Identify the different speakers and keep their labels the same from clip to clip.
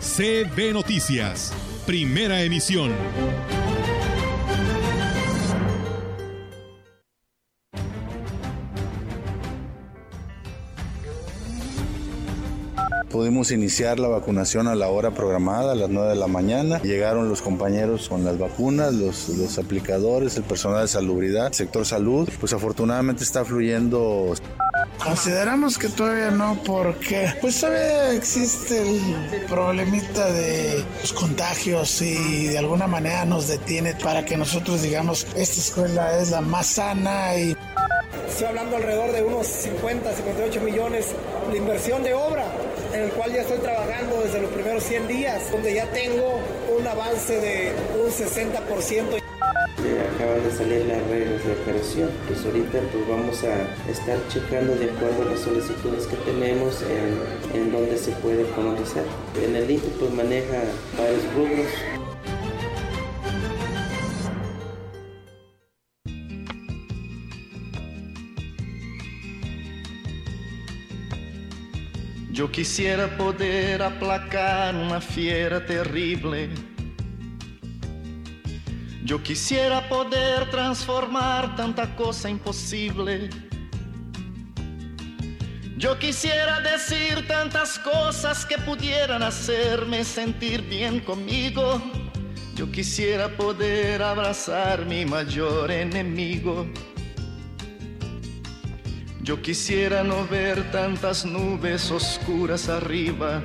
Speaker 1: CB Noticias, primera emisión.
Speaker 2: Pudimos iniciar la vacunación a la hora programada, a las 9 de la mañana. Llegaron los compañeros con las vacunas, los, aplicadores, el personal de salubridad, sector salud. Pues afortunadamente está fluyendo.
Speaker 3: Consideramos que todavía no, porque pues todavía existe el problemita de los contagios y de alguna manera nos detiene para que nosotros digamos esta escuela es la más sana y
Speaker 4: Estoy hablando alrededor de unos 50, 58 millones de inversión de obra, en el cual ya estoy trabajando desde los primeros 100 días, donde ya tengo un avance de un 60%.
Speaker 5: Acaban de salir las reglas de operación, pues ahorita pues vamos a estar checando de acuerdo a las solicitudes que tenemos en, en dónde se puede conocer. En el INTE pues maneja varios rubros,
Speaker 6: Yo quisiera poder aplacar una fiera terrible. Yo quisiera poder transformar tanta cosa imposible. Yo quisiera decir tantas cosas que pudieran hacerme sentir bien conmigo. Yo quisiera poder abrazar mi mayor enemigo. Yo quisiera no ver tantas nubes oscuras arriba,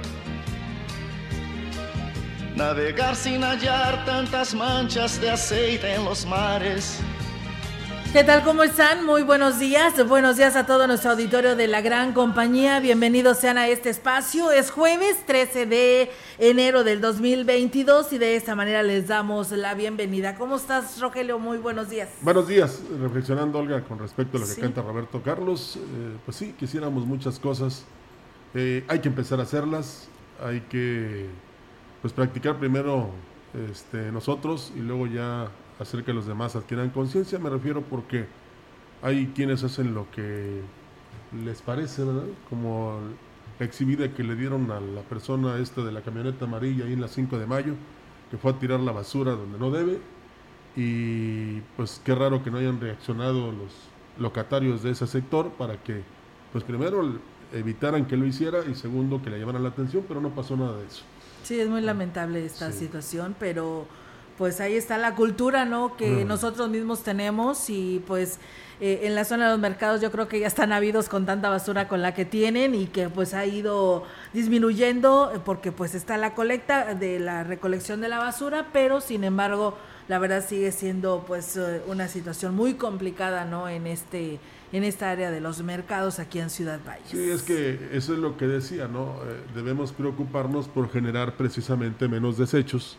Speaker 6: navegar sin hallar tantas manchas de aceite en los mares.
Speaker 7: ¿Qué tal? ¿Cómo están? Muy buenos días. Buenos días a todo nuestro auditorio de la gran compañía. Bienvenidos sean a este espacio. Es jueves 13 de enero del 2022 y de esta manera les damos la bienvenida. ¿Cómo estás, Rogelio? Muy buenos días.
Speaker 8: Buenos días. Reflexionando, Olga, con respecto a lo que sí. canta Roberto Carlos. Eh, pues sí, quisiéramos muchas cosas. Eh, hay que empezar a hacerlas. Hay que pues practicar primero este, nosotros y luego ya hacer que los demás adquieran conciencia, me refiero porque hay quienes hacen lo que les parece, ¿verdad? Como la exhibida que le dieron a la persona esta de la camioneta amarilla ahí en la 5 de mayo, que fue a tirar la basura donde no debe, y pues qué raro que no hayan reaccionado los locatarios de ese sector para que, pues primero evitaran que lo hiciera y segundo que le llevaran la atención, pero no pasó nada de eso.
Speaker 7: Sí, es muy lamentable esta sí. situación, pero pues ahí está la cultura, ¿no? Que mm. nosotros mismos tenemos y pues eh, en la zona de los mercados yo creo que ya están habidos con tanta basura con la que tienen y que pues ha ido disminuyendo porque pues está la colecta de la recolección de la basura, pero sin embargo la verdad sigue siendo pues una situación muy complicada, ¿no? En este en esta área de los mercados aquí en Ciudad Valles.
Speaker 8: Sí, es que eso es lo que decía, ¿no? Eh, debemos preocuparnos por generar precisamente menos desechos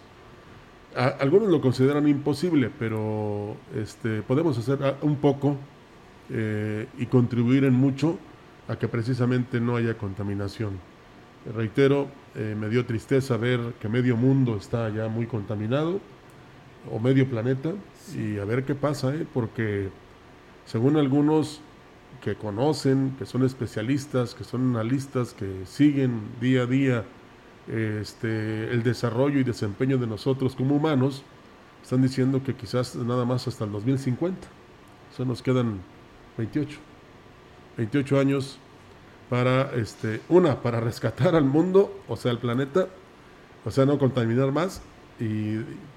Speaker 8: a, algunos lo consideran imposible, pero este, podemos hacer un poco eh, y contribuir en mucho a que precisamente no haya contaminación. Reitero, eh, me dio tristeza ver que medio mundo está ya muy contaminado, o medio planeta, y a ver qué pasa, ¿eh? porque según algunos que conocen, que son especialistas, que son analistas, que siguen día a día este, el desarrollo y desempeño de nosotros como humanos, están diciendo que quizás nada más hasta el 2050. Eso nos quedan 28. 28 años para, este, una, para rescatar al mundo, o sea, al planeta, o sea, no contaminar más y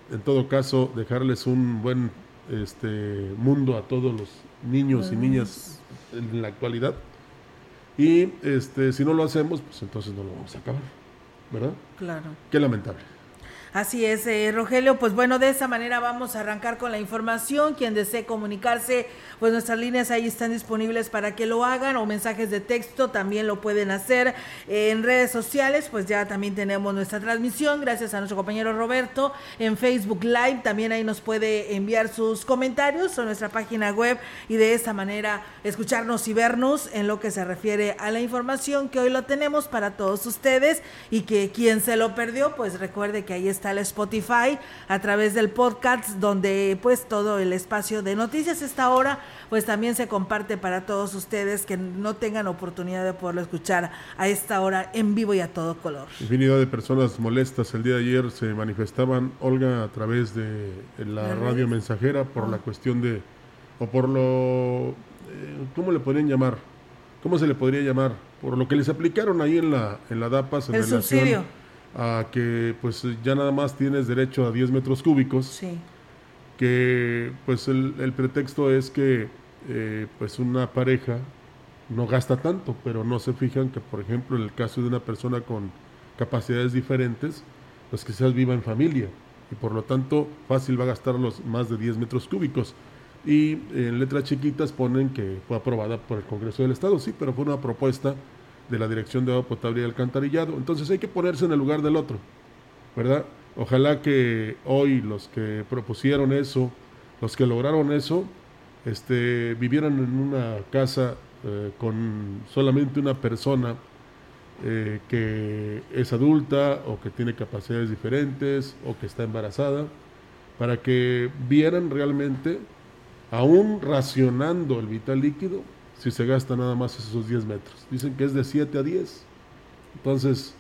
Speaker 8: en todo caso dejarles un buen este, mundo a todos los niños y niñas en la actualidad. Y este, si no lo hacemos, pues entonces no lo vamos a acabar. ¿verdad?
Speaker 7: Claro.
Speaker 8: Qué lamentable.
Speaker 7: Así es, eh, Rogelio. Pues bueno, de esa manera vamos a arrancar con la información. Quien desee comunicarse, pues nuestras líneas ahí están disponibles para que lo hagan o mensajes de texto también lo pueden hacer en redes sociales. Pues ya también tenemos nuestra transmisión, gracias a nuestro compañero Roberto en Facebook Live. También ahí nos puede enviar sus comentarios a nuestra página web y de esa manera escucharnos y vernos en lo que se refiere a la información que hoy lo tenemos para todos ustedes y que quien se lo perdió, pues recuerde que ahí está está el Spotify a través del podcast donde pues todo el espacio de noticias esta hora pues también se comparte para todos ustedes que no tengan oportunidad de poderlo escuchar a esta hora en vivo y a todo color.
Speaker 8: Infinidad de personas molestas el día de ayer se manifestaban, Olga, a través de la radio mensajera por la cuestión de, o por lo, eh, ¿cómo le podrían llamar? ¿Cómo se le podría llamar? Por lo que les aplicaron ahí en la, en la DAPAS en
Speaker 7: el relación subsidio
Speaker 8: a que pues ya nada más tienes derecho a 10 metros cúbicos.
Speaker 7: Sí.
Speaker 8: Que pues el, pretexto es que eh, pues una pareja no gasta tanto, pero no se fijan que por ejemplo en el caso de una persona con capacidades diferentes, pues quizás viva en familia y por lo tanto fácil va a gastar los más de 10 metros cúbicos. Y en letras chiquitas ponen que fue aprobada por el Congreso del Estado, sí, pero fue una propuesta de la Dirección de Agua Potable y Alcantarillado. Entonces hay que ponerse en el lugar del otro, ¿verdad? Ojalá que hoy los que propusieron eso, los que lograron eso, este, vivieran en una casa eh, con solamente una persona eh, que es adulta o que tiene capacidades diferentes o que está embarazada, para que vieran realmente, aún racionando el vital líquido, si se gasta nada más esos 10 metros. Dicen que es de 7 a 10. Entonces,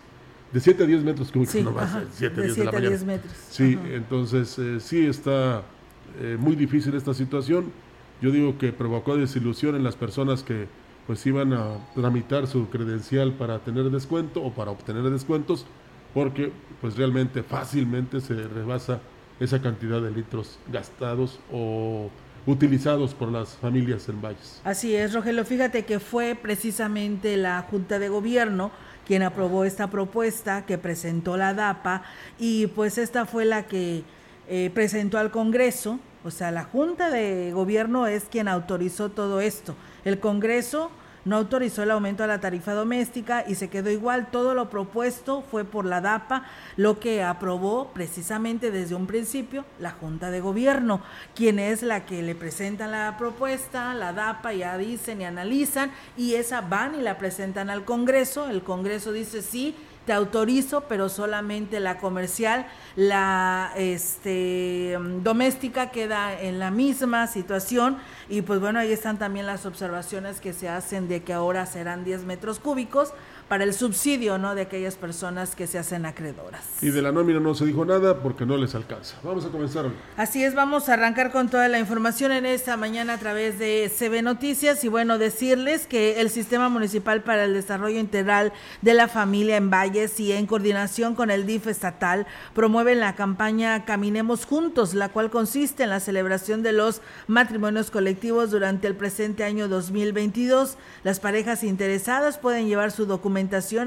Speaker 8: de 7 a 10 metros, como
Speaker 7: sí,
Speaker 8: no
Speaker 7: más, 7 a 10 de la mañana. 10 metros.
Speaker 8: Sí, entonces eh, sí está eh, muy difícil esta situación. Yo digo que provocó desilusión en las personas que pues iban a tramitar su credencial para tener descuento o para obtener descuentos, porque pues realmente fácilmente se rebasa esa cantidad de litros gastados o utilizados por las familias en Valles.
Speaker 7: Así es, Rogelio. Fíjate que fue precisamente la Junta de Gobierno quien aprobó esta propuesta que presentó la DAPA y pues esta fue la que eh, presentó al Congreso. O sea, la Junta de Gobierno es quien autorizó todo esto. El Congreso no autorizó el aumento a la tarifa doméstica y se quedó igual. Todo lo propuesto fue por la DAPA, lo que aprobó precisamente desde un principio la Junta de Gobierno, quien es la que le presenta la propuesta, la DAPA ya dicen y analizan y esa van y la presentan al Congreso. El Congreso dice sí te autorizo, pero solamente la comercial, la este, doméstica queda en la misma situación. Y pues bueno, ahí están también las observaciones que se hacen de que ahora serán 10 metros cúbicos para el subsidio ¿no? de aquellas personas que se hacen acreedoras.
Speaker 8: Y de la nómina no se dijo nada porque no les alcanza. Vamos a comenzar.
Speaker 7: Así es, vamos a arrancar con toda la información en esta mañana a través de CB Noticias y bueno, decirles que el Sistema Municipal para el Desarrollo Integral de la Familia en Valles y en coordinación con el DIF estatal promueven la campaña Caminemos Juntos, la cual consiste en la celebración de los matrimonios colectivos durante el presente año 2022. Las parejas interesadas pueden llevar su documento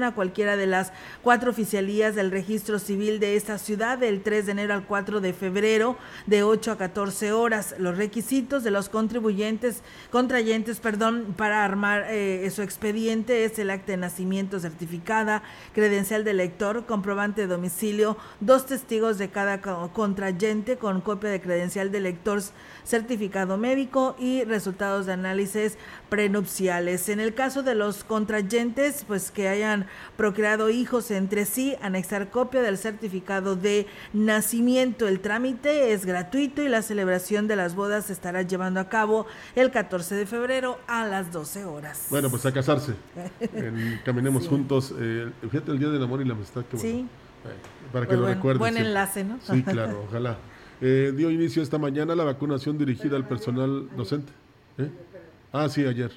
Speaker 7: a cualquiera de las cuatro oficialías del registro civil de esta ciudad del 3 de enero al 4 de febrero de 8 a 14 horas. Los requisitos de los contribuyentes, contrayentes, perdón, para armar eh, su expediente es el acta de nacimiento certificada, credencial de lector, comprobante de domicilio, dos testigos de cada contrayente con copia de credencial de lector certificado médico y resultados de análisis prenupciales. En el caso de los contrayentes, pues que hayan procreado hijos entre sí, anexar copia del certificado de nacimiento. El trámite es gratuito y la celebración de las bodas se estará llevando a cabo el 14 de febrero a las 12 horas.
Speaker 8: Bueno, pues a casarse. caminemos juntos. Eh, fíjate el Día del Amor y la Amistad. Que
Speaker 7: sí.
Speaker 8: para que pues lo buen,
Speaker 7: Buen enlace, ¿no?
Speaker 8: Sí, claro, ojalá. Eh, dio inicio esta mañana la vacunación dirigida al personal docente. ¿Eh? Ah, sí, ayer.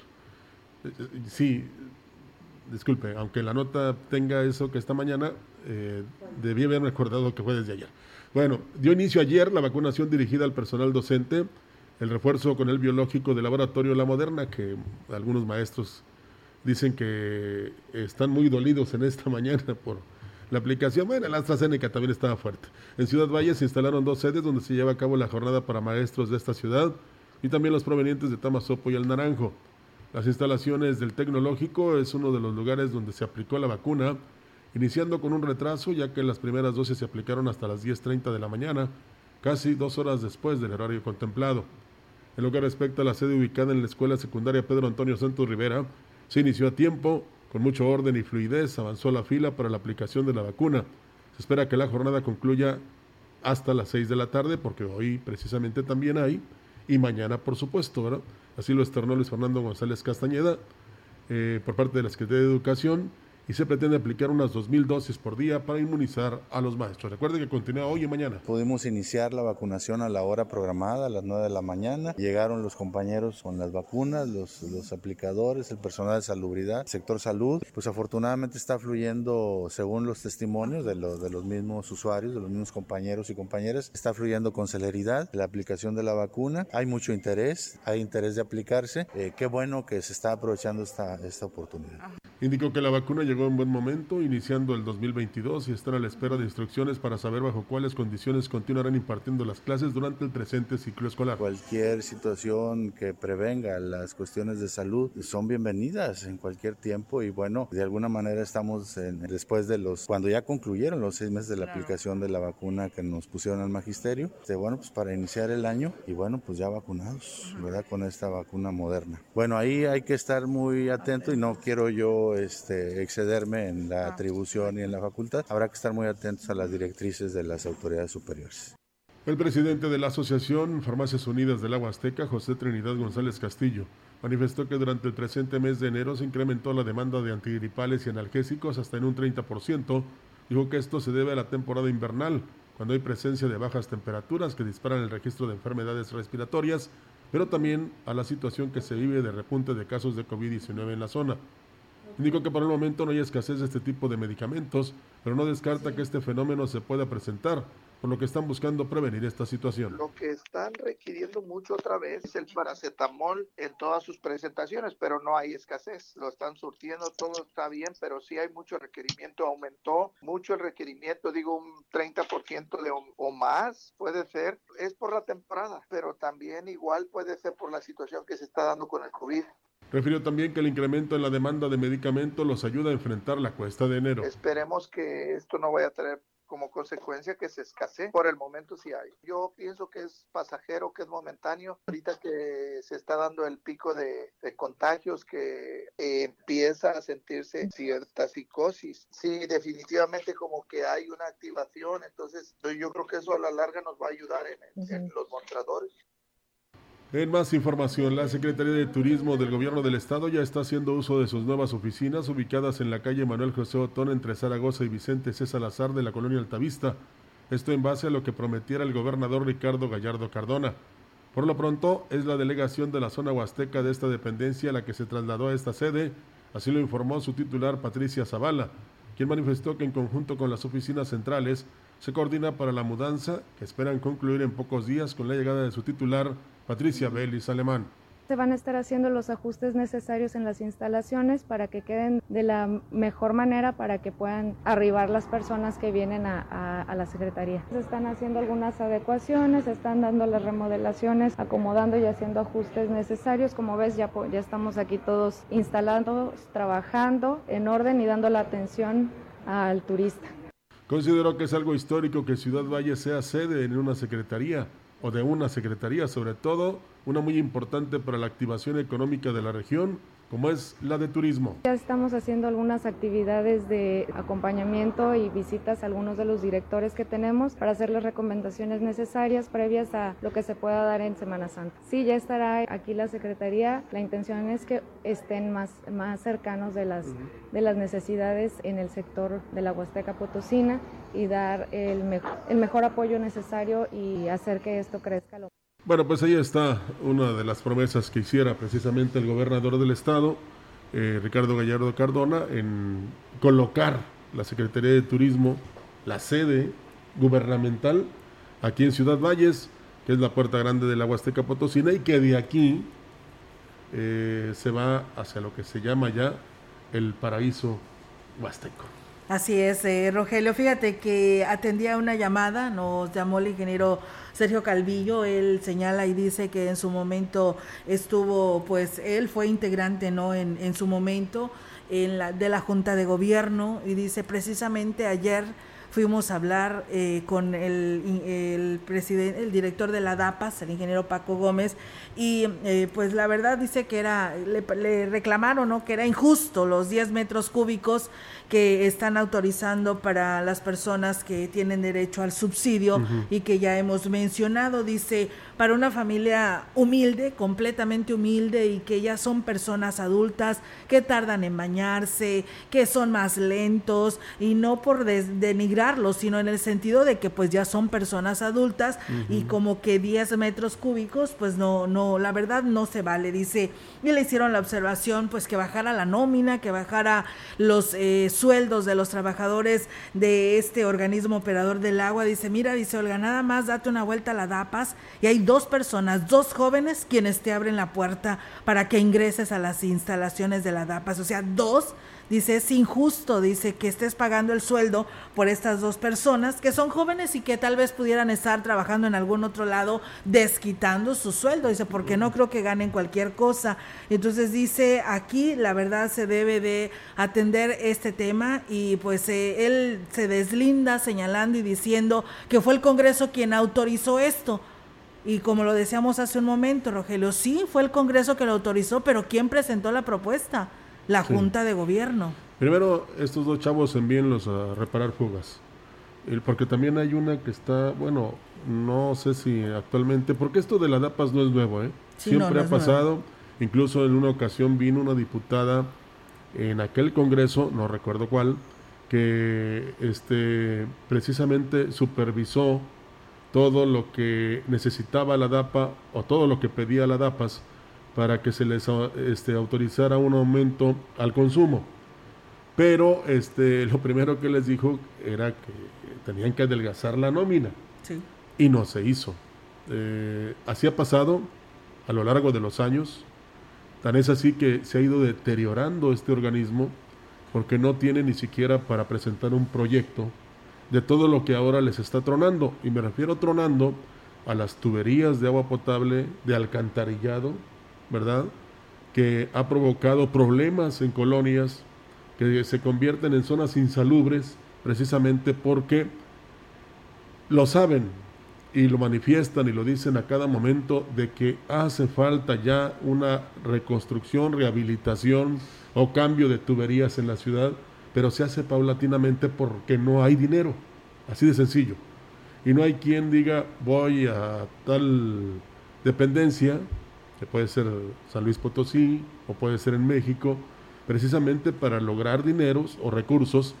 Speaker 8: Eh, sí, disculpe, aunque la nota tenga eso que esta mañana, eh, debí haber recordado que fue desde ayer. Bueno, dio inicio ayer la vacunación dirigida al personal docente, el refuerzo con el biológico del laboratorio La Moderna, que algunos maestros dicen que están muy dolidos en esta mañana por la aplicación. Bueno, la AstraZeneca también estaba fuerte. En Ciudad Valle se instalaron dos sedes donde se lleva a cabo la jornada para maestros de esta ciudad y también los provenientes de Tamazopo y El Naranjo. Las instalaciones del tecnológico es uno de los lugares donde se aplicó la vacuna, iniciando con un retraso ya que las primeras dosis se aplicaron hasta las 10.30 de la mañana, casi dos horas después del horario contemplado. En lo que respecta a la sede ubicada en la Escuela Secundaria Pedro Antonio Santos Rivera, se inició a tiempo, con mucho orden y fluidez, avanzó la fila para la aplicación de la vacuna. Se espera que la jornada concluya hasta las 6 de la tarde, porque hoy precisamente también hay, y mañana por supuesto, ¿verdad? Así lo externó Luis Fernando González Castañeda eh, por parte de la Secretaría de Educación y se pretende aplicar unas 2.000 dosis por día para inmunizar a los maestros. Recuerden que continúa hoy y mañana.
Speaker 2: Pudimos iniciar la vacunación a la hora programada, a las 9 de la mañana. Llegaron los compañeros con las vacunas, los, los aplicadores, el personal de salubridad, sector salud. Pues afortunadamente está fluyendo, según los testimonios de, los de los mismos usuarios, de los mismos compañeros y compañeras, está fluyendo con celeridad la aplicación de la vacuna. Hay mucho interés, hay interés de aplicarse. Eh, qué bueno que se está aprovechando esta, esta oportunidad.
Speaker 8: Indicó que la vacuna llegó en buen momento, iniciando el 2022 y están a la espera de instrucciones para saber bajo cuáles condiciones continuarán impartiendo las clases durante el presente ciclo escolar.
Speaker 2: Cualquier situación que prevenga las cuestiones de salud son bienvenidas en cualquier tiempo y bueno, de alguna manera estamos en, después de los, cuando ya concluyeron los seis meses de la aplicación de la vacuna que nos pusieron al magisterio, de, bueno, pues para iniciar el año y bueno, pues ya vacunados, ¿verdad? Con esta vacuna moderna. Bueno, ahí hay que estar muy atento y no quiero yo este, excederme en la atribución y en la facultad. Habrá que estar muy atentos a las directrices de las autoridades superiores.
Speaker 8: El presidente de la Asociación Farmacias Unidas del Agua Azteca, José Trinidad González Castillo, manifestó que durante el presente mes de enero se incrementó la demanda de antigripales y analgésicos hasta en un 30%. Dijo que esto se debe a la temporada invernal, cuando hay presencia de bajas temperaturas que disparan el registro de enfermedades respiratorias, pero también a la situación que se vive de repunte de casos de COVID-19 en la zona. Indicó que por el momento no hay escasez de este tipo de medicamentos, pero no descarta que este fenómeno se pueda presentar, por lo que están buscando prevenir esta situación.
Speaker 9: Lo que están requiriendo mucho otra vez es el paracetamol en todas sus presentaciones, pero no hay escasez. Lo están surtiendo, todo está bien, pero sí hay mucho requerimiento. Aumentó mucho el requerimiento, digo un 30% de o, o más, puede ser. Es por la temporada, pero también igual puede ser por la situación que se está dando con el COVID.
Speaker 8: Refirió también que el incremento en la demanda de medicamentos los ayuda a enfrentar la cuesta de enero.
Speaker 9: Esperemos que esto no vaya a tener como consecuencia que se escasee. Por el momento sí hay. Yo pienso que es pasajero, que es momentáneo. Ahorita que se está dando el pico de, de contagios, que eh, empieza a sentirse cierta psicosis. Sí, definitivamente como que hay una activación. Entonces yo creo que eso a la larga nos va a ayudar en, uh -huh. en los mostradores.
Speaker 8: En más información, la Secretaría de Turismo del Gobierno del Estado ya está haciendo uso de sus nuevas oficinas ubicadas en la calle Manuel José Otón entre Zaragoza y Vicente C. Salazar de la colonia Altavista. Esto en base a lo que prometiera el gobernador Ricardo Gallardo Cardona. Por lo pronto, es la delegación de la zona huasteca de esta dependencia la que se trasladó a esta sede, así lo informó su titular Patricia Zavala, quien manifestó que en conjunto con las oficinas centrales se coordina para la mudanza que esperan concluir en pocos días con la llegada de su titular Patricia Belis Alemán.
Speaker 10: Se van a estar haciendo los ajustes necesarios en las instalaciones para que queden de la mejor manera para que puedan arribar las personas que vienen a, a, a la Secretaría. Se están haciendo algunas adecuaciones, se están dando las remodelaciones, acomodando y haciendo ajustes necesarios. Como ves, ya, ya estamos aquí todos instalados, trabajando en orden y dando la atención al turista.
Speaker 8: Considero que es algo histórico que Ciudad Valle sea sede en una secretaría o de una secretaría, sobre todo una muy importante para la activación económica de la región, como es la de turismo.
Speaker 10: Ya estamos haciendo algunas actividades de acompañamiento y visitas a algunos de los directores que tenemos para hacer las recomendaciones necesarias previas a lo que se pueda dar en Semana Santa. Sí, ya estará aquí la Secretaría. La intención es que estén más, más cercanos de las, de las necesidades en el sector de la Huasteca Potosina y dar el, me el mejor apoyo necesario y hacer que esto crezca. Lo
Speaker 8: bueno, pues ahí está una de las promesas que hiciera precisamente el gobernador del estado, eh, Ricardo Gallardo Cardona, en colocar la Secretaría de Turismo, la sede gubernamental aquí en Ciudad Valles, que es la puerta grande de la Huasteca Potosina, y que de aquí eh, se va hacia lo que se llama ya el paraíso huasteco.
Speaker 7: Así es, eh, Rogelio. Fíjate que atendía una llamada, nos llamó el ingeniero Sergio Calvillo. Él señala y dice que en su momento estuvo, pues él fue integrante, ¿no? En, en su momento en la, de la Junta de Gobierno y dice precisamente ayer fuimos a hablar eh, con el, el, presidente, el director de la DAPAS, el ingeniero Paco Gómez, y eh, pues la verdad dice que era, le, le, reclamaron, ¿no? Que era injusto los 10 metros cúbicos que están autorizando para las personas que tienen derecho al subsidio uh -huh. y que ya hemos mencionado, dice, para una familia humilde, completamente humilde y que ya son personas adultas que tardan en bañarse, que son más lentos y no por denigrarlos, sino en el sentido de que pues ya son personas adultas uh -huh. y como que 10 metros cúbicos pues no, no, la verdad no se vale, dice, y le hicieron la observación pues que bajara la nómina, que bajara los eh, sueldos de los trabajadores de este organismo operador del agua, dice, mira, dice Olga, nada más date una vuelta a la DAPAS y hay dos personas, dos jóvenes quienes te abren la puerta para que ingreses a las instalaciones de la DAPAS, o sea, dos dice es injusto, dice que estés pagando el sueldo por estas dos personas que son jóvenes y que tal vez pudieran estar trabajando en algún otro lado desquitando su sueldo, dice porque no creo que ganen cualquier cosa. Entonces dice aquí la verdad se debe de atender este tema y pues eh, él se deslinda señalando y diciendo que fue el Congreso quien autorizó esto. Y como lo decíamos hace un momento, Rogelio, sí, fue el Congreso que lo autorizó, pero ¿quién presentó la propuesta? la sí. Junta de Gobierno.
Speaker 8: Primero, estos dos chavos envíenlos a reparar fugas. Porque también hay una que está, bueno, no sé si actualmente, porque esto de la DAPAS no es nuevo, ¿eh? Sí, Siempre no, no ha pasado. Nuevo. Incluso en una ocasión vino una diputada en aquel congreso, no recuerdo cuál, que este, precisamente supervisó todo lo que necesitaba la DAPA o todo lo que pedía la DAPAS para que se les este, autorizara un aumento al consumo. Pero este, lo primero que les dijo era que tenían que adelgazar la nómina.
Speaker 7: Sí.
Speaker 8: Y no se hizo. Eh, así ha pasado a lo largo de los años. Tan es así que se ha ido deteriorando este organismo porque no tiene ni siquiera para presentar un proyecto de todo lo que ahora les está tronando. Y me refiero tronando a las tuberías de agua potable, de alcantarillado, ¿verdad? Que ha provocado problemas en colonias que se convierten en zonas insalubres precisamente porque lo saben y lo manifiestan y lo dicen a cada momento de que hace falta ya una reconstrucción, rehabilitación o cambio de tuberías en la ciudad, pero se hace paulatinamente porque no hay dinero, así de sencillo. Y no hay quien diga voy a tal dependencia que puede ser San Luis Potosí o puede ser en México, precisamente para lograr dineros o recursos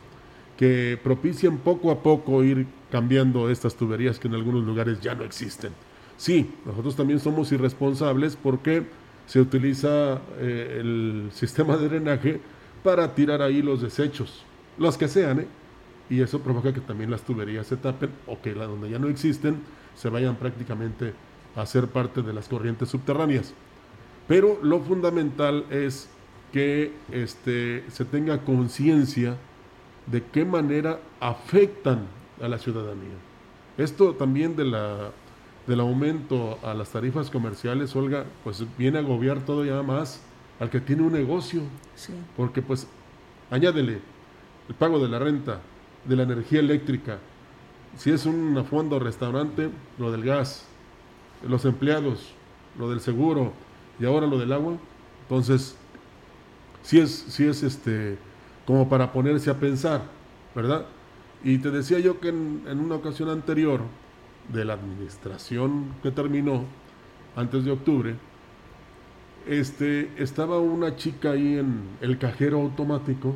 Speaker 8: que propicien poco a poco ir cambiando estas tuberías que en algunos lugares ya no existen. Sí, nosotros también somos irresponsables porque se utiliza eh, el sistema de drenaje para tirar ahí los desechos, los que sean, ¿eh? y eso provoca que también las tuberías se tapen o que la donde ya no existen se vayan prácticamente a ser parte de las corrientes subterráneas. Pero lo fundamental es que este, se tenga conciencia de qué manera afectan a la ciudadanía. Esto también de la, del aumento a las tarifas comerciales, Olga, pues viene a agobiar todo ya más al que tiene un negocio.
Speaker 7: Sí.
Speaker 8: Porque pues añádele el pago de la renta, de la energía eléctrica, si es un fondo restaurante, lo del gas, los empleados, lo del seguro y ahora lo del agua. Entonces, sí es, sí es este, como para ponerse a pensar, ¿verdad? Y te decía yo que en, en una ocasión anterior de la administración que terminó, antes de octubre, este, estaba una chica ahí en el cajero automático,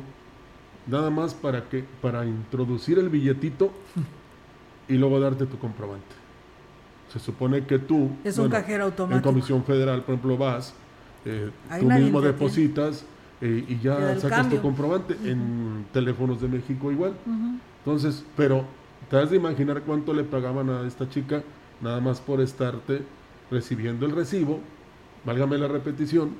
Speaker 8: nada más para que, para introducir el billetito y luego darte tu comprobante. Se supone que tú,
Speaker 7: es un cajero automático.
Speaker 8: En Comisión Federal, por ejemplo, vas, eh, tú mismo depositas eh, y ya sacas
Speaker 7: cambio.
Speaker 8: tu comprobante.
Speaker 7: Uh -huh.
Speaker 8: En teléfonos de México igual.
Speaker 7: Uh -huh.
Speaker 8: Entonces, pero te has de imaginar cuánto le pagaban a esta chica nada más por estarte recibiendo el recibo, válgame la repetición,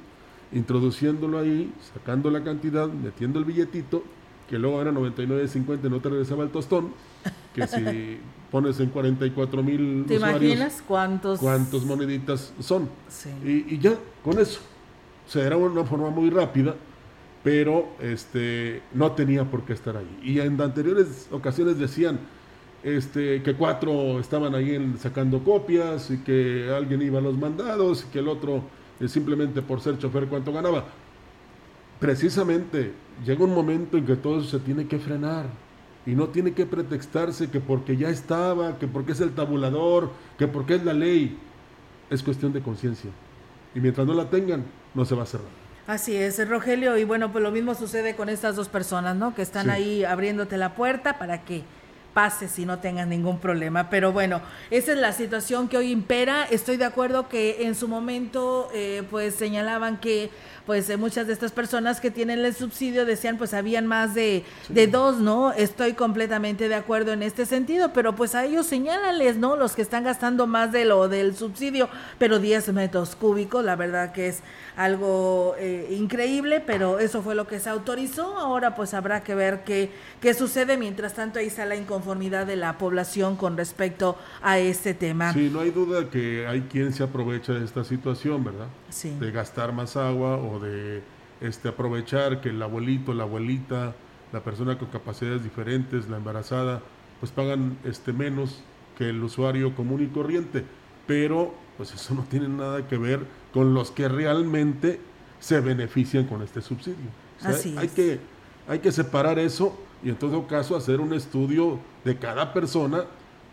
Speaker 8: introduciéndolo ahí, sacando la cantidad, metiendo el billetito que luego era 99.50 y no te regresaba el tostón, que si pones en 44 mil
Speaker 7: ¿Te imaginas cuántos?
Speaker 8: cuántos moneditas son? Y, y, ya, con eso. O sea, era una forma muy rápida, pero este, no tenía por qué estar ahí. Y en anteriores ocasiones decían este, que cuatro estaban ahí sacando copias y que alguien iba a los mandados y que el otro eh, simplemente por ser chofer cuánto ganaba. Precisamente llega un momento en que todo eso se tiene que frenar y no tiene que pretextarse que porque ya estaba, que porque es el tabulador, que porque es la ley. Es cuestión de conciencia. Y mientras no la tengan, no se va a cerrar.
Speaker 7: Así es, Rogelio, y bueno, pues lo mismo sucede con estas dos personas, ¿no? Que están ahí abriéndote la puerta para que pases y no tengas ningún problema. Pero bueno, esa es la situación que hoy impera. Estoy de acuerdo que en su momento, eh, pues señalaban que pues eh, muchas de estas personas que tienen el subsidio decían pues habían más de, de dos, ¿no? Estoy completamente de acuerdo en este sentido, pero pues a ellos señálales, ¿no? Los que están gastando más de lo del subsidio, pero 10 metros cúbicos, la verdad que es algo eh, increíble, pero eso fue lo que se autorizó. Ahora pues habrá que ver qué, qué sucede. Mientras tanto, ahí está la inconformidad de la población con respecto a este tema.
Speaker 8: Sí, no hay duda que hay quien se aprovecha de esta situación, ¿verdad?
Speaker 7: Sí.
Speaker 8: De gastar más agua o de este, aprovechar que el abuelito, la abuelita, la persona con capacidades diferentes, la embarazada, pues pagan este, menos que el usuario común y corriente. Pero pues eso no tiene nada que ver con los que realmente se benefician con este subsidio. hay, que, hay que separar eso y en todo caso hacer un estudio de cada persona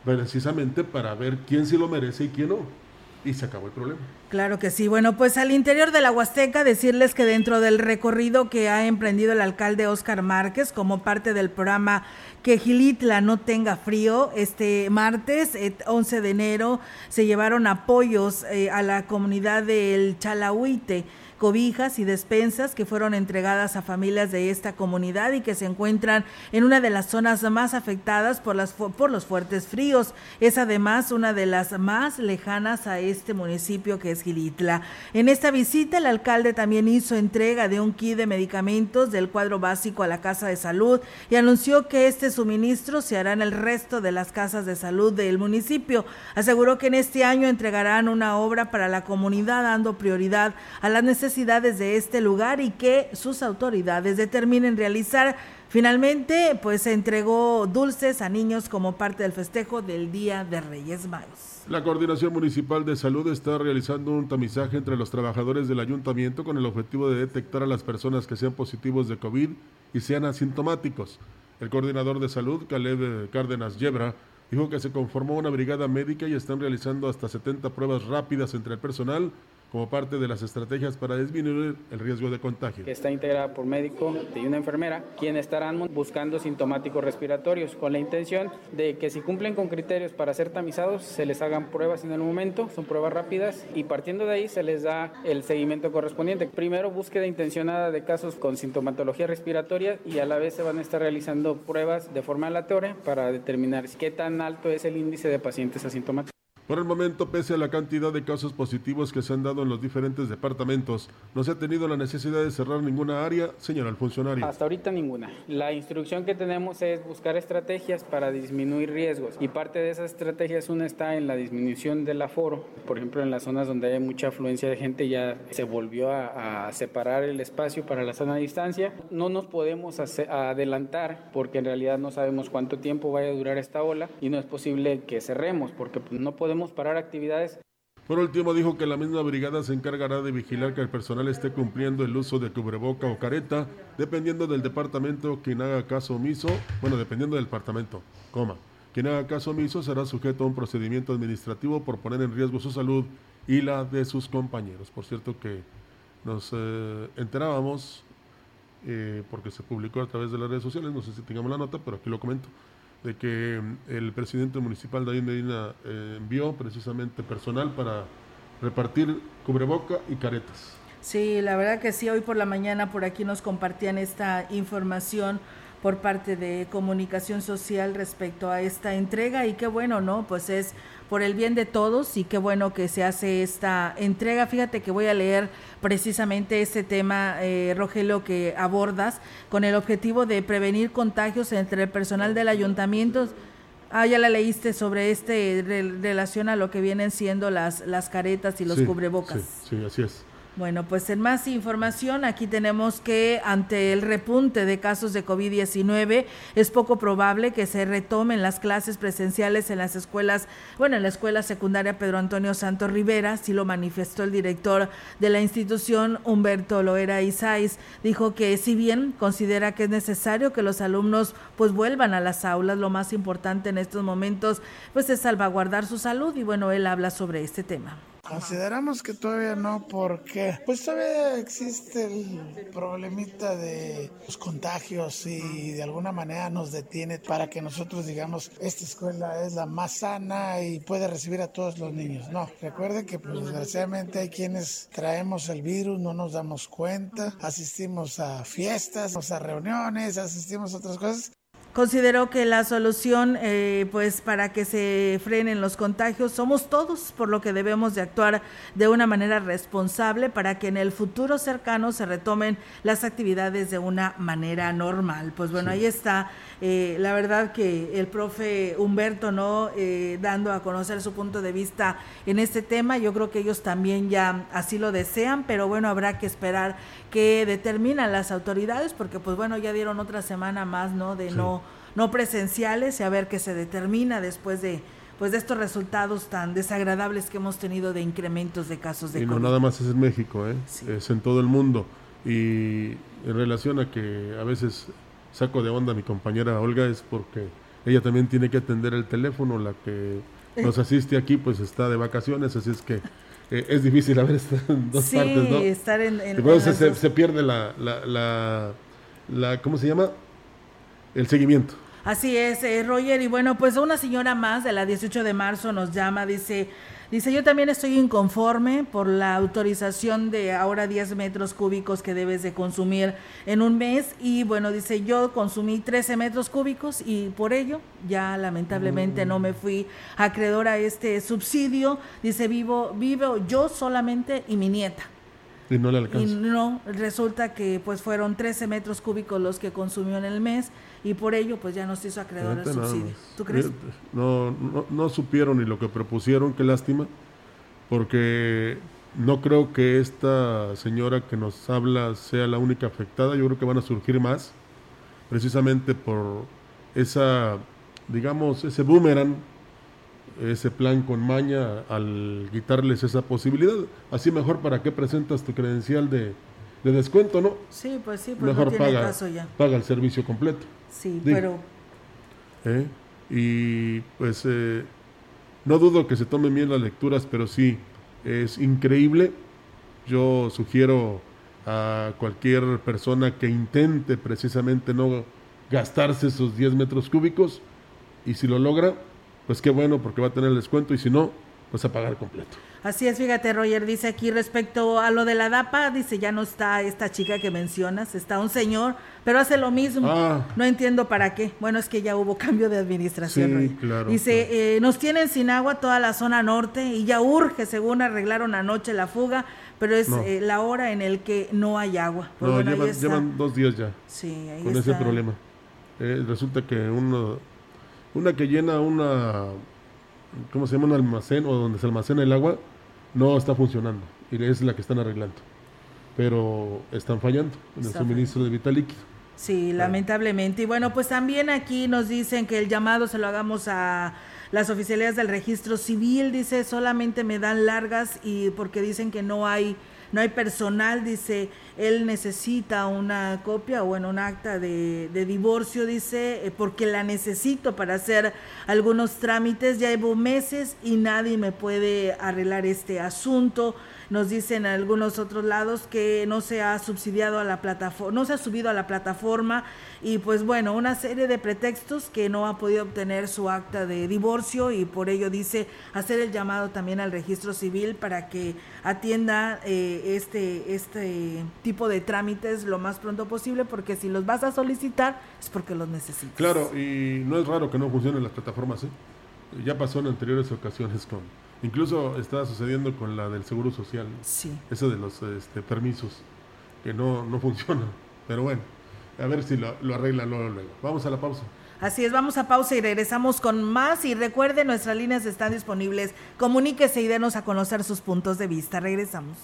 Speaker 8: precisamente para ver quién sí lo merece y quién no. Y se acabó el problema.
Speaker 7: Claro que sí. Bueno, pues al interior de la Huasteca decirles que dentro del recorrido que ha emprendido el alcalde Óscar Márquez como parte del programa Que Gilitla no tenga frío, este martes 11 eh, de enero se llevaron apoyos eh, a la comunidad del Chalahuite cobijas y despensas que fueron entregadas a familias de esta comunidad y que se encuentran en una de las zonas más afectadas por, las, por los fuertes fríos. Es además una de las más lejanas a este municipio que es Gilitla. En esta visita el alcalde también hizo entrega de un kit de medicamentos del cuadro básico a la Casa de Salud y anunció que este suministro se hará en el resto de las casas de salud del municipio. Aseguró que en este año entregarán una obra para la comunidad dando prioridad a las necesidades de este lugar y que sus autoridades determinen realizar. Finalmente, pues se entregó dulces a niños como parte del festejo del Día de Reyes Magos.
Speaker 8: La Coordinación Municipal de Salud está realizando un tamizaje entre los trabajadores del ayuntamiento con el objetivo de detectar a las personas que sean positivos de COVID y sean asintomáticos. El coordinador de salud, Caleb Cárdenas Yebra, dijo que se conformó una brigada médica y están realizando hasta 70 pruebas rápidas entre el personal como parte de las estrategias para disminuir el riesgo de contagio.
Speaker 11: Está integrada por médico y una enfermera, quienes estarán buscando sintomáticos respiratorios, con la intención de que si cumplen con criterios para ser tamizados, se les hagan pruebas en el momento, son pruebas rápidas, y partiendo de ahí se les da el seguimiento correspondiente. Primero, búsqueda intencionada de casos con sintomatología respiratoria y a la vez se van a estar realizando pruebas de forma aleatoria para determinar qué tan alto es el índice de pacientes asintomáticos.
Speaker 8: Por el momento, pese a la cantidad de casos positivos que se han dado en los diferentes departamentos, no se ha tenido la necesidad de cerrar ninguna área, señala el funcionario.
Speaker 11: Hasta ahorita ninguna. La instrucción que tenemos es buscar estrategias para disminuir riesgos y parte de esas estrategias una está en la disminución del aforo. Por ejemplo, en las zonas donde hay mucha afluencia de gente ya se volvió a, separar el espacio para la sana distancia. No nos podemos adelantar porque en realidad no sabemos cuánto tiempo vaya a durar esta ola y no es posible que cerremos porque pues, no podemos parar actividades.
Speaker 8: Por último, dijo que la misma brigada se encargará de vigilar que el personal esté cumpliendo el uso de cubreboca o careta, dependiendo del departamento quien haga caso omiso, bueno, dependiendo del departamento, coma. Quien haga caso omiso será sujeto a un procedimiento administrativo por poner en riesgo su salud y la de sus compañeros. Por cierto que nos eh, enterábamos, eh, porque se publicó a través de las redes sociales, no sé si tengamos la nota, pero aquí lo comento de que mm, el presidente municipal David Medina eh, envió precisamente personal para repartir cubreboca y caretas.
Speaker 7: Sí, la verdad que sí, hoy por la mañana por aquí nos compartían esta información por parte de comunicación social respecto a esta entrega y qué bueno, ¿no? Pues es por el bien de todos y qué bueno que se hace esta entrega. Fíjate que voy a leer precisamente este tema, eh, Rogelio, que abordas con el objetivo de prevenir contagios entre el personal del ayuntamiento. Ah, ya la leíste sobre este relación a lo que vienen siendo las, las caretas y los cubrebocas.
Speaker 8: Sí, sí, así es.
Speaker 7: Bueno, pues en más información, aquí tenemos que ante el repunte de casos de COVID-19 es poco probable que se retomen las clases presenciales en las escuelas, bueno, en la escuela secundaria Pedro Antonio Santos Rivera, sí lo manifestó el director de la institución, Humberto Loera Isais, dijo que si bien considera que es necesario que los alumnos pues vuelvan a las aulas, lo más importante en estos momentos pues es salvaguardar su salud y bueno, él habla sobre este tema.
Speaker 3: Consideramos que todavía no, porque pues todavía existe el problemita de los contagios y de alguna manera nos detiene para que nosotros digamos esta escuela es la más sana y puede recibir a todos los niños. No, recuerden que pues, desgraciadamente hay quienes traemos el virus, no nos damos cuenta, asistimos a fiestas, a reuniones, asistimos a otras cosas
Speaker 7: Considero que la solución, eh, pues, para que se frenen los contagios somos todos, por lo que debemos de actuar de una manera responsable para que en el futuro cercano se retomen las actividades de una manera normal. Pues bueno, ahí está. Eh, la verdad que el profe Humberto, ¿no? Eh, dando a conocer su punto de vista en este tema. Yo creo que ellos también ya así lo desean, pero bueno, habrá que esperar que determinan las autoridades, porque pues bueno, ya dieron otra semana más, ¿no? De no no presenciales y a ver qué se determina después de pues de estos resultados tan desagradables que hemos tenido de incrementos de casos de
Speaker 8: y no nada más es en México, ¿eh? es en todo el mundo. Y en relación a que a veces saco de onda a mi compañera Olga es porque ella también tiene que atender el teléfono, la que nos asiste aquí pues está de vacaciones, así es que eh, es difícil a ver en dos partes, ¿no?
Speaker 7: estar en...
Speaker 8: se, se, pierde la, la, la, la, ¿cómo se llama? El seguimiento.
Speaker 7: Así es, eh, Roger. Y bueno, pues una señora más de la 18 de marzo nos llama, dice, dice, yo también estoy inconforme por la autorización de ahora 10 metros cúbicos que debes de consumir en un mes. Y bueno, dice, yo consumí 13 metros cúbicos y por ello ya lamentablemente no me fui acreedor a este subsidio. Dice, vivo, vivo yo solamente y mi nieta.
Speaker 8: Y no le alcanza.
Speaker 7: Y no, resulta que pues fueron 13 metros cúbicos los que consumió en el mes y por ello pues ya no se hizo acreedor al subsidio. ¿Tú crees?
Speaker 8: No, no, no supieron ni lo que propusieron, qué lástima, porque no creo que esta señora que nos habla sea la única afectada, yo creo que van a surgir más, precisamente por esa, digamos, ese boomerang, ese plan con maña al quitarles esa posibilidad. Así mejor para qué presentas tu credencial de, de descuento, ¿no?
Speaker 7: Sí, pues sí, pues mejor paga,
Speaker 8: paga el servicio completo.
Speaker 7: Sí, pero...
Speaker 8: ¿Eh? Y pues eh, no dudo que se tomen bien las lecturas, pero sí, es increíble. Yo sugiero a cualquier persona que intente precisamente no gastarse esos 10 metros cúbicos y si lo logra, pues qué bueno porque va a tener el descuento y si no, pues a pagar completo.
Speaker 7: Así es, fíjate, Roger dice aquí respecto a lo de la DAPA, dice ya no está esta chica que mencionas, está un señor, pero hace lo mismo. Ah. No entiendo para qué. Bueno, es que ya hubo cambio de administración.
Speaker 8: Sí, claro,
Speaker 7: dice, Eh, nos tienen sin agua toda la zona norte y ya urge, según arreglaron anoche la fuga, pero es eh, la hora en el que no hay agua.
Speaker 8: Pues no, llevan, dos días ya
Speaker 7: sí, ahí
Speaker 8: con ese problema. Eh, resulta que uno, una que llena una, ¿cómo se llama? Un almacén o donde se almacena el agua no está funcionando y es la que están arreglando. Pero están fallando en el suministro de vital líquido.
Speaker 7: Sí, lamentablemente. Y bueno, pues también aquí nos dicen que el llamado se lo hagamos a las oficialías del registro civil. Dice, solamente me dan largas y porque dicen que no hay no hay personal, dice, él necesita una copia o bueno, un acta de, divorcio, dice, eh, porque la necesito para hacer algunos trámites, ya llevo meses y nadie me puede arreglar este asunto nos dicen algunos otros lados que no se ha subsidiado a la plataforma, no se ha subido a la plataforma y pues bueno, una serie de pretextos que no ha podido obtener su acta de divorcio y por ello dice hacer el llamado también al registro civil para que atienda eh, este, este tipo de trámites lo más pronto posible porque si los vas a solicitar es porque los necesitas.
Speaker 8: Claro, y no es raro que no funcionen las plataformas, ¿eh? Ya pasó en anteriores ocasiones con Incluso está sucediendo con la del Seguro Social.
Speaker 7: Sí.
Speaker 8: Eso de los este, permisos, que no, no funciona. Pero bueno, a ver si lo, lo arreglan luego, luego. Vamos a la pausa.
Speaker 7: Así es, vamos a pausa y regresamos con más. Y recuerde, nuestras líneas están disponibles. Comuníquese y denos a conocer sus puntos de vista. Regresamos.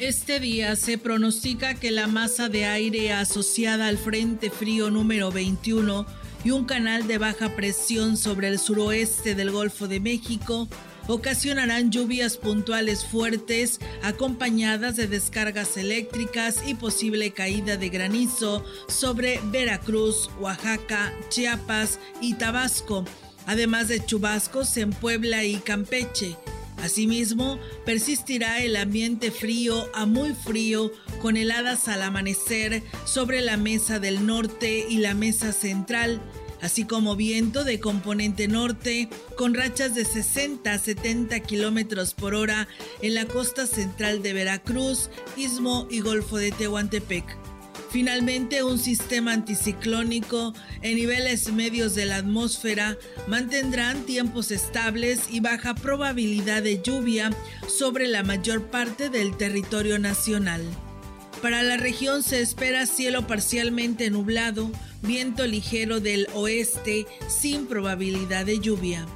Speaker 7: Este día se pronostica que la masa de aire asociada al Frente Frío número 21 y un canal de baja presión sobre el suroeste del Golfo de México ocasionarán lluvias puntuales fuertes acompañadas de descargas eléctricas y posible caída de granizo sobre Veracruz, Oaxaca, Chiapas y Tabasco, además de chubascos en Puebla y Campeche. Asimismo, persistirá el ambiente frío a muy frío con heladas al amanecer sobre la mesa del norte y la mesa central, así como viento de componente norte con rachas de 60 a 70 kilómetros por hora en la costa central de Veracruz, Istmo y Golfo de Tehuantepec. Finalmente, un sistema anticiclónico en niveles medios de la atmósfera mantendrán tiempos estables y baja probabilidad de lluvia sobre la mayor parte del territorio nacional. Para la región se espera cielo parcialmente nublado, viento ligero del oeste sin probabilidad de lluvia.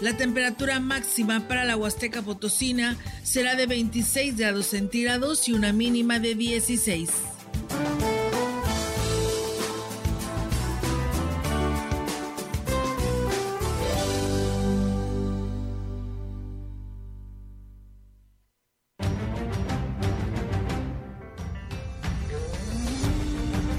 Speaker 7: La temperatura máxima para la Huasteca Potosina será de 26 grados centígrados y una mínima de 16.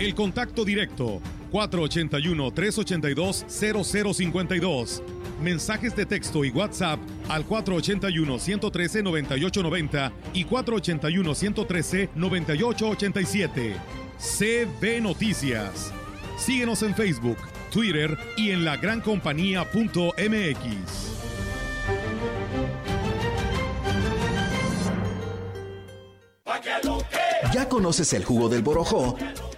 Speaker 1: El contacto directo 481-382-0052. Mensajes de texto y WhatsApp al 481-113-9890 y 481-113-9887. CB Noticias. Síguenos en Facebook, Twitter y en lagrancompañía.mx.
Speaker 12: ¿Ya conoces el jugo del borojó?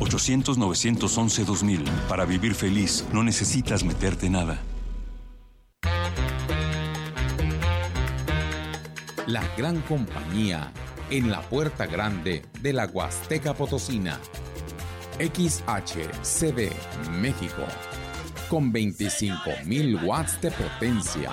Speaker 13: 800-911-2000. Para vivir feliz, no necesitas meterte nada.
Speaker 14: La gran compañía en la puerta grande de la Huasteca Potosina. XHCD México. Con 25.000 watts de potencia.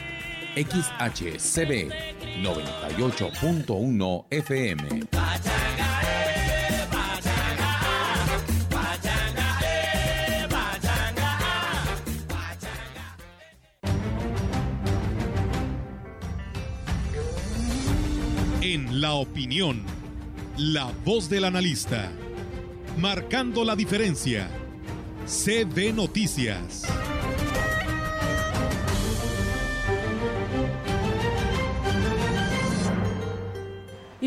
Speaker 14: XHCB 98.1 FM.
Speaker 1: En la opinión, la voz del analista, marcando la diferencia. CB Noticias.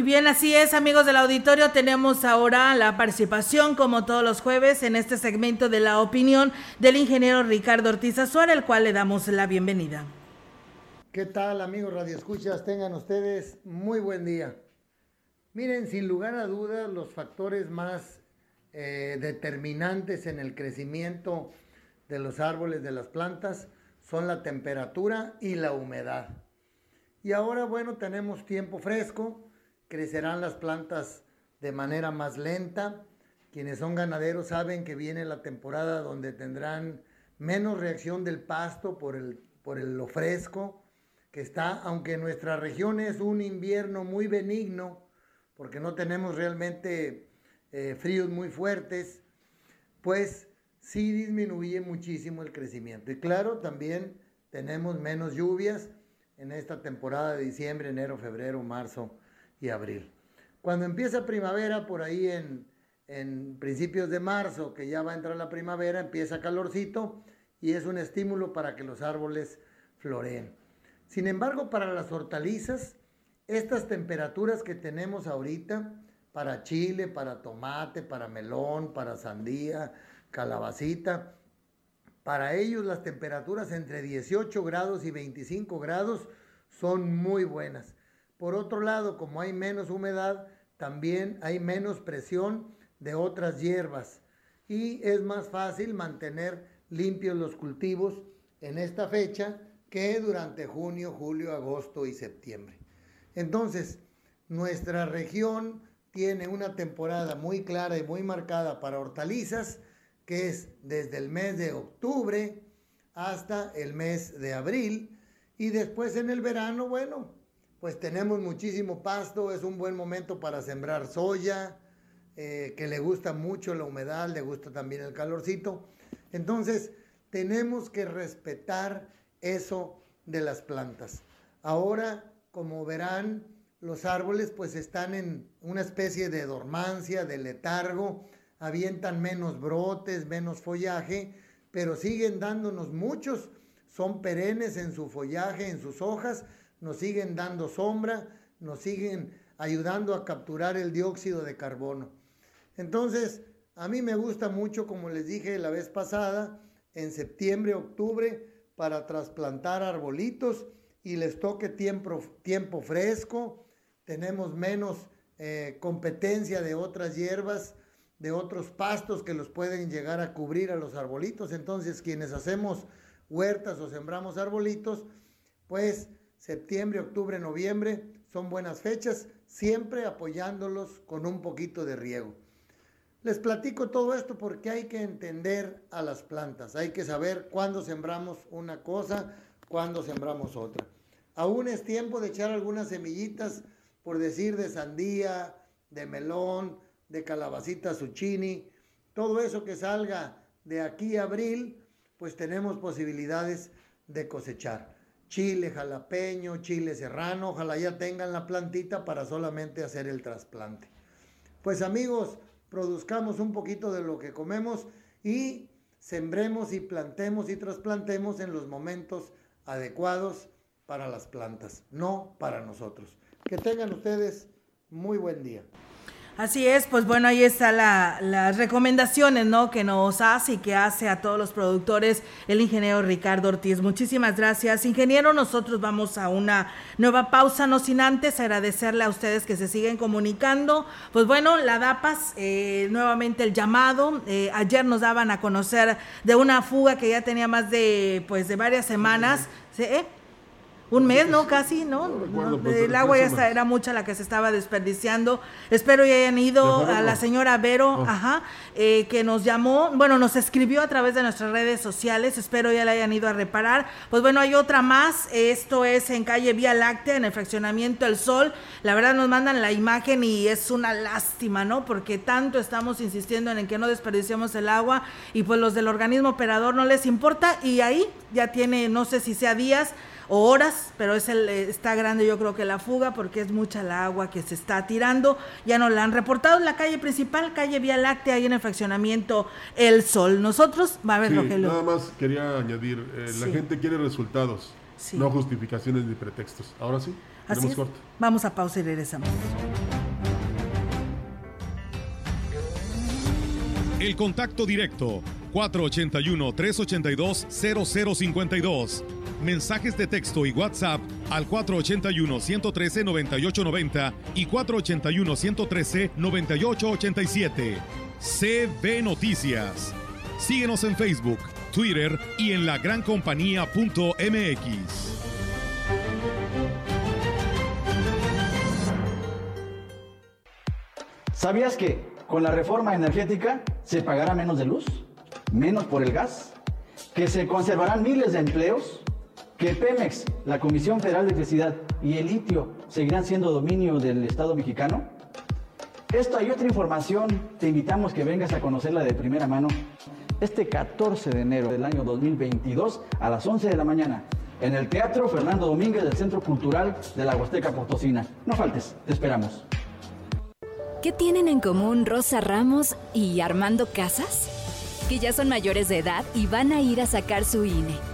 Speaker 7: Bien, así es, amigos del auditorio, tenemos ahora la participación, como todos los jueves, en este segmento de la opinión del ingeniero Ricardo Ortiz Azuara, al cual le damos la bienvenida.
Speaker 15: ¿Qué tal, amigos Radio Escuchas? Tengan ustedes muy buen día. Miren, sin lugar a dudas, los factores más eh, determinantes en el crecimiento de los árboles, de las plantas, son la temperatura y la humedad. Y ahora, bueno, tenemos tiempo fresco, crecerán las plantas de manera más lenta. Quienes son ganaderos saben que viene la temporada donde tendrán menos reacción del pasto por, el, por el, lo fresco que está, aunque nuestra región es un invierno muy benigno, porque no tenemos realmente eh, fríos muy fuertes, pues sí disminuye muchísimo el crecimiento. Y claro, también tenemos menos lluvias en esta temporada de diciembre, enero, febrero, marzo y abril. Cuando empieza primavera, por ahí en, en principios de marzo, que ya va a entrar la primavera, empieza calorcito y es un estímulo para que los árboles floreen. Sin embargo, para las hortalizas, estas temperaturas que tenemos ahorita, para chile, para tomate, para melón, para sandía, calabacita, para ellos las temperaturas entre 18 grados y 25 grados son muy buenas. Por otro lado, como hay menos humedad, también hay menos presión de otras hierbas y es más fácil mantener limpios los cultivos en esta fecha que durante junio, julio, agosto y septiembre. Entonces, nuestra región tiene una temporada muy clara y muy marcada para hortalizas, que es desde el mes de octubre hasta el mes de abril. Y después en el verano, bueno, pues tenemos muchísimo pasto, es un buen momento para sembrar soya, eh, que le gusta mucho la humedad, le gusta también el calorcito. Entonces, tenemos que respetar eso de las plantas. Ahora como verán, los árboles pues están en una especie de dormancia, de letargo, avientan menos brotes, menos follaje, pero siguen dándonos muchos, son perennes en su follaje, en sus hojas, nos siguen dando sombra, nos siguen ayudando a capturar el dióxido de carbono. Entonces, a mí me gusta mucho, como les dije la vez pasada, en septiembre, octubre, para trasplantar arbolitos y les toque tiempo, tiempo fresco, tenemos menos eh, competencia de otras hierbas, de otros pastos que los pueden llegar a cubrir a los arbolitos. Entonces, quienes hacemos huertas o sembramos arbolitos, pues septiembre, octubre, noviembre son buenas fechas, siempre apoyándolos con un poquito de riego. Les platico todo esto porque hay que entender a las plantas, hay que saber cuándo sembramos una cosa, cuándo sembramos otra. Aún es tiempo de echar algunas semillitas, por decir, de sandía, de melón, de calabacita zucchini. Todo eso que salga de aquí a abril, pues tenemos posibilidades de cosechar. Chile jalapeño, chile serrano, ojalá ya tengan la plantita para solamente hacer el trasplante. Pues amigos, produzcamos un poquito de lo que comemos y sembremos y plantemos y trasplantemos en los momentos adecuados para las plantas, no para nosotros. Que tengan ustedes muy buen día.
Speaker 7: Así es, pues bueno, ahí están las recomendaciones, ¿no? Que nos hace y que hace a todos los productores el ingeniero Ricardo Ortiz. Muchísimas gracias, ingeniero. Nosotros vamos a una nueva pausa, no sin antes agradecerle a ustedes que se siguen comunicando. Pues bueno, la DAPAS, eh, nuevamente el llamado. Eh, ayer nos daban a conocer de una fuga que ya tenía más de, pues, de varias semanas. ¿sí? Un mes, ¿no? Casi, ¿no? el agua ya era mucha la que se estaba desperdiciando. Espero ya hayan ido a la señora Vero, oh. ajá, eh, que nos llamó, bueno, nos escribió a través de nuestras redes sociales. Espero ya la hayan ido a reparar. Pues bueno, hay otra más. Esto es en calle Vía Láctea, en el fraccionamiento El Sol. La verdad nos mandan la imagen y es una lástima, ¿no? Porque tanto estamos insistiendo en que no desperdiciemos el agua y pues los del organismo operador no les importa y ahí ya tiene, no sé si sea días o horas, pero es el, eh, está grande yo creo que la fuga porque es mucha la agua que se está tirando. Ya nos la han reportado en la calle principal, calle Vía Láctea, ahí en el fraccionamiento El Sol. Nosotros, va a ver, Rogelio.
Speaker 8: Nada más quería añadir, eh, la gente quiere resultados, no justificaciones ni pretextos. Ahora sí,
Speaker 7: Así Vamos a pausa y regresamos.
Speaker 1: El contacto directo 481-382-0052 mensajes de texto y WhatsApp al 481-113-9890 y 481-113-9887. CB Noticias. Síguenos en Facebook, Twitter y en la lagrancompañía.mx.
Speaker 16: ¿Sabías que con la reforma energética se pagará menos de luz? ¿Menos por el gas? ¿Que se conservarán miles de empleos? Que Pemex, la Comisión Federal de Electricidad y el litio seguirán siendo dominio del Estado mexicano? Esto y otra información te invitamos que vengas a conocerla de primera mano este 14 de enero del año 2022 a las 11 de la mañana en el Teatro Fernando Domínguez del Centro Cultural de la Huasteca Potosina. No faltes, te esperamos.
Speaker 17: ¿Qué tienen en común Rosa Ramos y Armando Casas? Que ya son mayores de edad y van a ir a sacar su INE.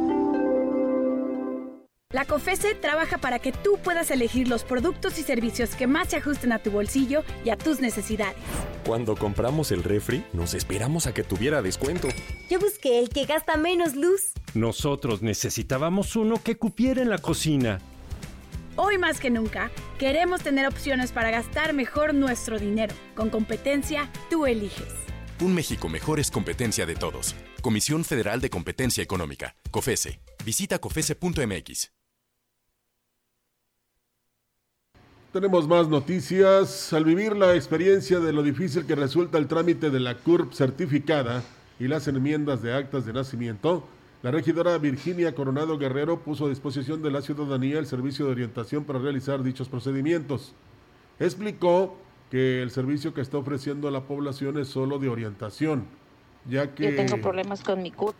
Speaker 18: La COFESE trabaja para que tú puedas elegir los productos y servicios que más se ajusten a tu bolsillo y a tus necesidades.
Speaker 19: Cuando compramos el refri, nos esperamos a que tuviera descuento.
Speaker 20: Yo busqué el que gasta menos luz.
Speaker 21: Nosotros necesitábamos uno que cupiera en la cocina.
Speaker 18: Hoy más que nunca, queremos tener opciones para gastar mejor nuestro dinero. Con competencia, tú eliges.
Speaker 19: Un México mejor es competencia de todos. Comisión Federal de Competencia Económica, COFESE. Visita COFESE.mx.
Speaker 8: Tenemos más noticias. Al vivir la experiencia de lo difícil que resulta el trámite de la CURP certificada y las enmiendas de actas de nacimiento, la regidora Virginia Coronado Guerrero puso a disposición de la ciudadanía el servicio de orientación para realizar dichos procedimientos. Explicó que el servicio que está ofreciendo a la población es solo de orientación, ya que...
Speaker 22: Yo tengo problemas con mi CURP.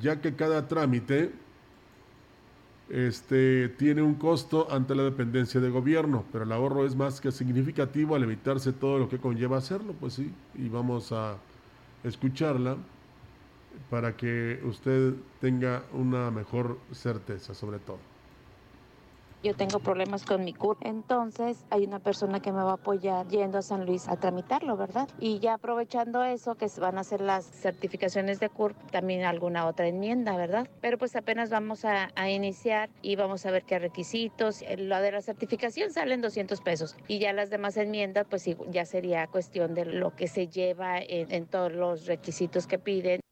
Speaker 8: Ya que cada trámite este, tiene un costo ante la dependencia de gobierno, pero el ahorro es más que significativo al evitarse todo lo que conlleva hacerlo, pues sí, y vamos a escucharla para que usted tenga una mejor certeza sobre todo
Speaker 22: yo tengo problemas con mi CUR. Entonces hay una persona que me va a apoyar yendo a San Luis a tramitarlo, ¿verdad? Y ya aprovechando eso, que van a hacer las certificaciones de CUR, también alguna otra enmienda, ¿verdad? Pero pues apenas vamos a, iniciar y vamos a ver qué requisitos. Eh, lo de la certificación salen 200 pesos y ya las demás enmiendas, pues ya sería cuestión de lo que se lleva en, en todos los requisitos que piden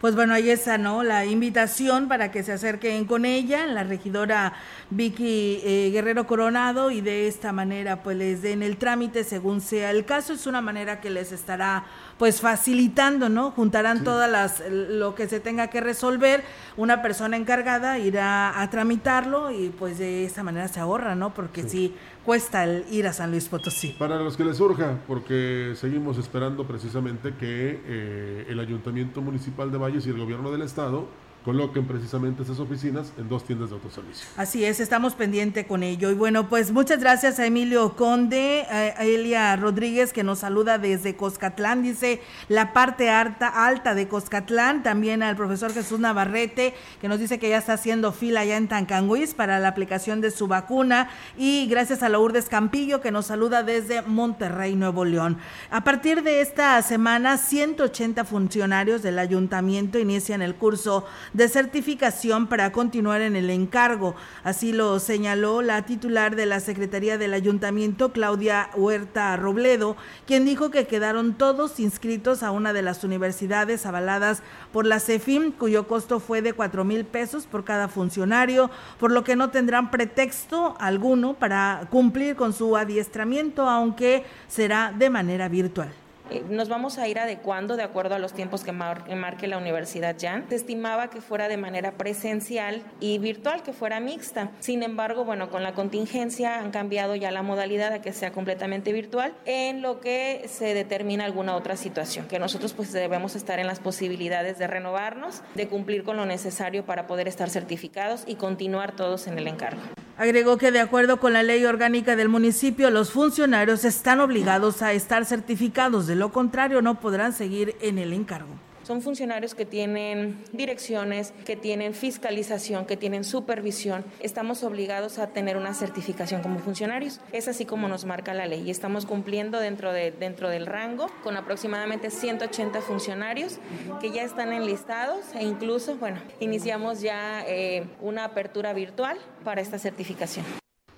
Speaker 7: pues bueno, ahí está, ¿no? La invitación para que se acerquen con ella, la regidora Vicky eh, Guerrero Coronado, y de esta manera pues les den el trámite según sea el caso. Es una manera que les estará pues facilitando, ¿no? Juntarán todas las, lo que se tenga que resolver, una persona encargada irá a tramitarlo y pues de esta manera se ahorra, ¿no? Porque sí, cuesta el ir a San Luis Potosí.
Speaker 8: Para los que les surja, porque seguimos esperando precisamente que eh, el Ayuntamiento Municipal de Valles y el Gobierno del Estado coloquen precisamente esas oficinas en dos tiendas de autoservicio.
Speaker 7: Así es, estamos pendiente con ello. Y bueno, pues muchas gracias a Emilio Conde, a Elia Rodríguez que nos saluda desde Coscatlán, dice la parte alta, alta de Coscatlán, también al profesor Jesús Navarrete que nos dice que ya está haciendo fila ya en Tancanguis para la aplicación de su vacuna y gracias a Lourdes Campillo que nos saluda desde Monterrey, Nuevo León. A partir de esta semana, 180 funcionarios del ayuntamiento inician el curso de certificación para continuar en el encargo. Así lo señaló la titular de la Secretaría del Ayuntamiento, Claudia Huerta Robledo, quien dijo que quedaron todos inscritos a una de las universidades avaladas por la CEFIM, cuyo costo fue de cuatro mil pesos por cada funcionario, por lo que no tendrán pretexto alguno para cumplir con su adiestramiento, aunque será de manera virtual.
Speaker 23: Eh, nos vamos a ir adecuando de acuerdo a los tiempos que, marque la Universidad Jan. Se estimaba que fuera de manera presencial y virtual, que fuera mixta. Sin embargo, bueno, con la contingencia han cambiado ya la modalidad a que sea completamente virtual, en lo que se determina alguna otra situación, que nosotros pues debemos estar en las posibilidades de renovarnos, de cumplir con lo necesario para poder estar certificados y continuar todos en el encargo.
Speaker 7: Agregó que de acuerdo con la ley orgánica del municipio, los funcionarios están obligados a estar certificados, de lo contrario no podrán seguir en el encargo.
Speaker 23: Son funcionarios que tienen direcciones, que tienen fiscalización, que tienen supervisión. Estamos obligados a tener una certificación como funcionarios. Es así como nos marca la ley y estamos cumpliendo dentro, de, dentro del rango con aproximadamente 180 funcionarios que ya están enlistados e incluso, bueno, iniciamos ya eh, una apertura virtual para esta certificación.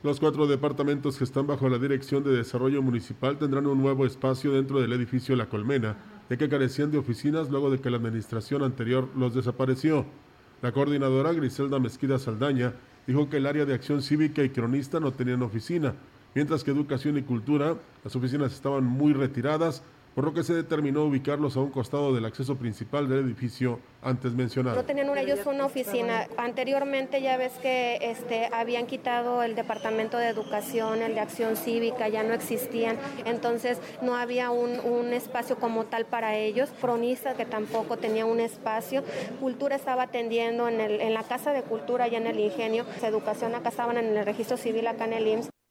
Speaker 8: Los cuatro departamentos que están bajo la Dirección de Desarrollo Municipal tendrán un nuevo espacio dentro del edificio La Colmena de que carecían de oficinas luego de que la administración anterior los desapareció. La coordinadora Griselda Mezquida Saldaña dijo que el área de acción cívica y cronista no tenían oficina, mientras que educación y cultura, las oficinas estaban muy retiradas por lo que se determinó ubicarlos a un costado del acceso principal del edificio antes mencionado.
Speaker 24: No tenían ellos una oficina. Anteriormente ya ves que este, habían quitado el departamento de educación, el de acción cívica, ya no existían. Entonces no había un, un espacio como tal para ellos. Cronista que tampoco tenía un espacio. Cultura estaba atendiendo en, el, en la Casa de Cultura, allá en el Ingenio. Educación acá estaban en el registro civil, acá en el IMSS.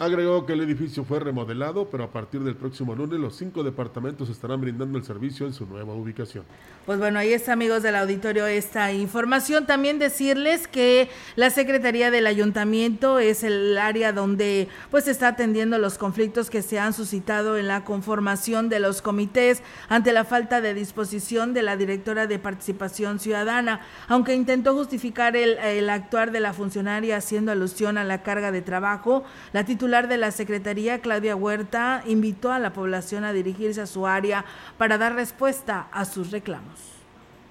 Speaker 8: Agregó que el edificio fue remodelado, pero a partir del próximo lunes los cinco departamentos estarán brindando el servicio en su nueva ubicación.
Speaker 7: Pues bueno, ahí está, amigos del auditorio, esta información. También decirles que la Secretaría del Ayuntamiento es el área donde pues está atendiendo los conflictos que se han suscitado en la conformación de los comités ante la falta de disposición de la directora de Participación Ciudadana. Aunque intentó justificar el, el actuar de la funcionaria haciendo alusión a la carga de trabajo, la titular de la Secretaría, Claudia Huerta, invitó a la población a dirigirse a su área para dar respuesta a sus reclamos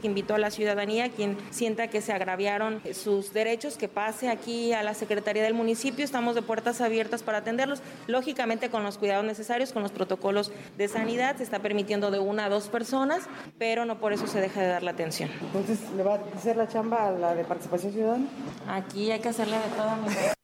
Speaker 23: invitó a la ciudadanía, quien sienta que se agraviaron sus derechos, que pase aquí a la Secretaría del municipio. Estamos de puertas abiertas para atenderlos, lógicamente con los cuidados necesarios, con los protocolos de sanidad. Se está permitiendo de una a dos personas, pero no por eso se deja de dar la atención.
Speaker 25: Entonces, ¿le va a hacer la chamba a la de participación ciudadana?
Speaker 23: Aquí hay que hacerle de todo.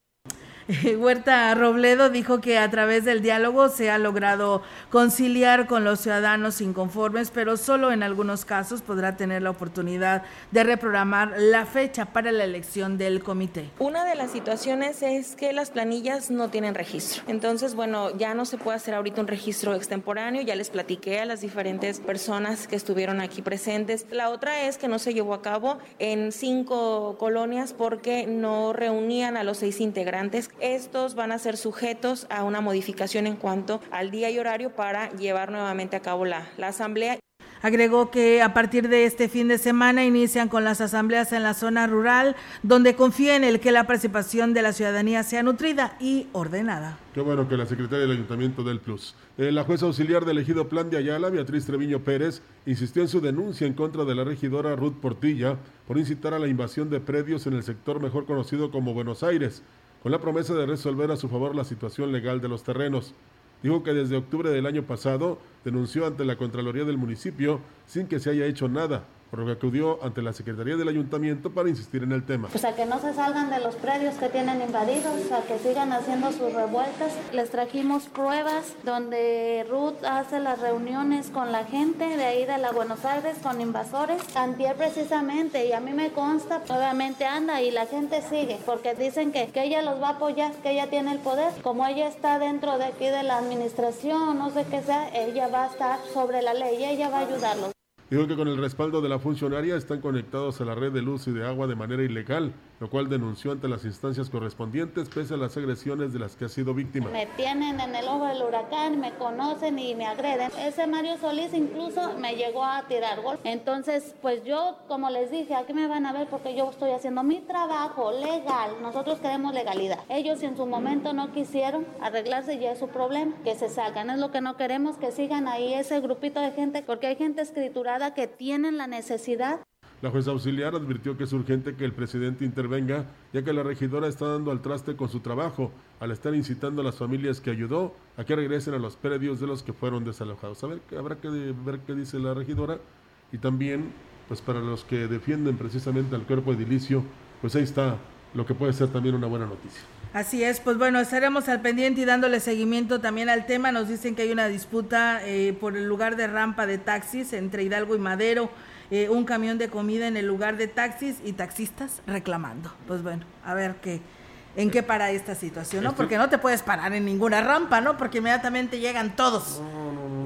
Speaker 7: Huerta Robledo dijo que a través del diálogo se ha logrado conciliar con los ciudadanos inconformes, pero solo en algunos casos podrá tener la oportunidad de reprogramar la fecha para la elección del comité.
Speaker 23: Una de las situaciones es que las planillas no tienen registro. Entonces, bueno, ya no se puede hacer ahorita un registro extemporáneo, ya les platiqué a las diferentes personas que estuvieron aquí presentes. La otra es que no se llevó a cabo en cinco colonias porque no reunían a los seis integrantes estos van a ser sujetos a una modificación en cuanto al día y horario para llevar nuevamente a cabo la, la asamblea.
Speaker 7: Agregó que a partir de este fin de semana inician con las asambleas en la zona rural, donde confía en el que la participación de la ciudadanía sea nutrida y ordenada.
Speaker 8: Qué bueno que la secretaria del Ayuntamiento del Plus. Eh, la jueza auxiliar del ejido Plan de Ayala, Beatriz Treviño Pérez, insistió en su denuncia en contra de la regidora Ruth Portilla por incitar a la invasión de predios en el sector mejor conocido como Buenos Aires, con la promesa de resolver a su favor la situación legal de los terrenos. Dijo que desde octubre del año pasado denunció ante la Contraloría del municipio sin que se haya hecho nada por que acudió ante la Secretaría del Ayuntamiento para insistir en el tema.
Speaker 26: Pues a que no se salgan de los predios que tienen invadidos, a que sigan haciendo sus revueltas. Les trajimos pruebas donde Ruth hace las reuniones con la gente de ahí de la Buenos Aires con invasores. Antier precisamente, y a mí me consta, obviamente anda y la gente sigue, porque dicen que, que ella los va a apoyar, que ella tiene el poder. Como ella está dentro de aquí de la administración, no sé qué sea, ella va a estar sobre la ley, ella va a ayudarlos.
Speaker 8: Dijo que con el respaldo de la funcionaria están conectados a la red de luz y de agua de manera ilegal, lo cual denunció ante las instancias correspondientes pese a las agresiones de las que ha sido víctima.
Speaker 26: Me tienen en el ojo del huracán, me conocen y me agreden. Ese Mario Solís incluso me llegó a tirar gol. Entonces, pues yo, como les dije, aquí me van a ver porque yo estoy haciendo mi trabajo legal. Nosotros queremos legalidad. Ellos en su momento no quisieron arreglarse ya es su problema, que se salgan. Es lo que no queremos, que sigan ahí ese grupito de gente, porque hay gente que tienen la necesidad.
Speaker 8: La jueza auxiliar advirtió que es urgente que el presidente intervenga, ya que la regidora está dando al traste con su trabajo, al estar incitando a las familias que ayudó a que regresen a los predios de los que fueron desalojados. A ver, habrá que ver qué dice la regidora y también, pues para los que defienden precisamente al cuerpo edilicio, pues ahí está lo que puede ser también una buena noticia.
Speaker 7: Así es, pues bueno, estaremos al pendiente y dándole seguimiento también al tema. Nos dicen que hay una disputa eh, por el lugar de rampa de taxis entre Hidalgo y Madero, eh, un camión de comida en el lugar de taxis y taxistas reclamando. Pues bueno, a ver qué, en qué para esta situación, ¿no? Porque no te puedes parar en ninguna rampa, ¿no? Porque inmediatamente llegan todos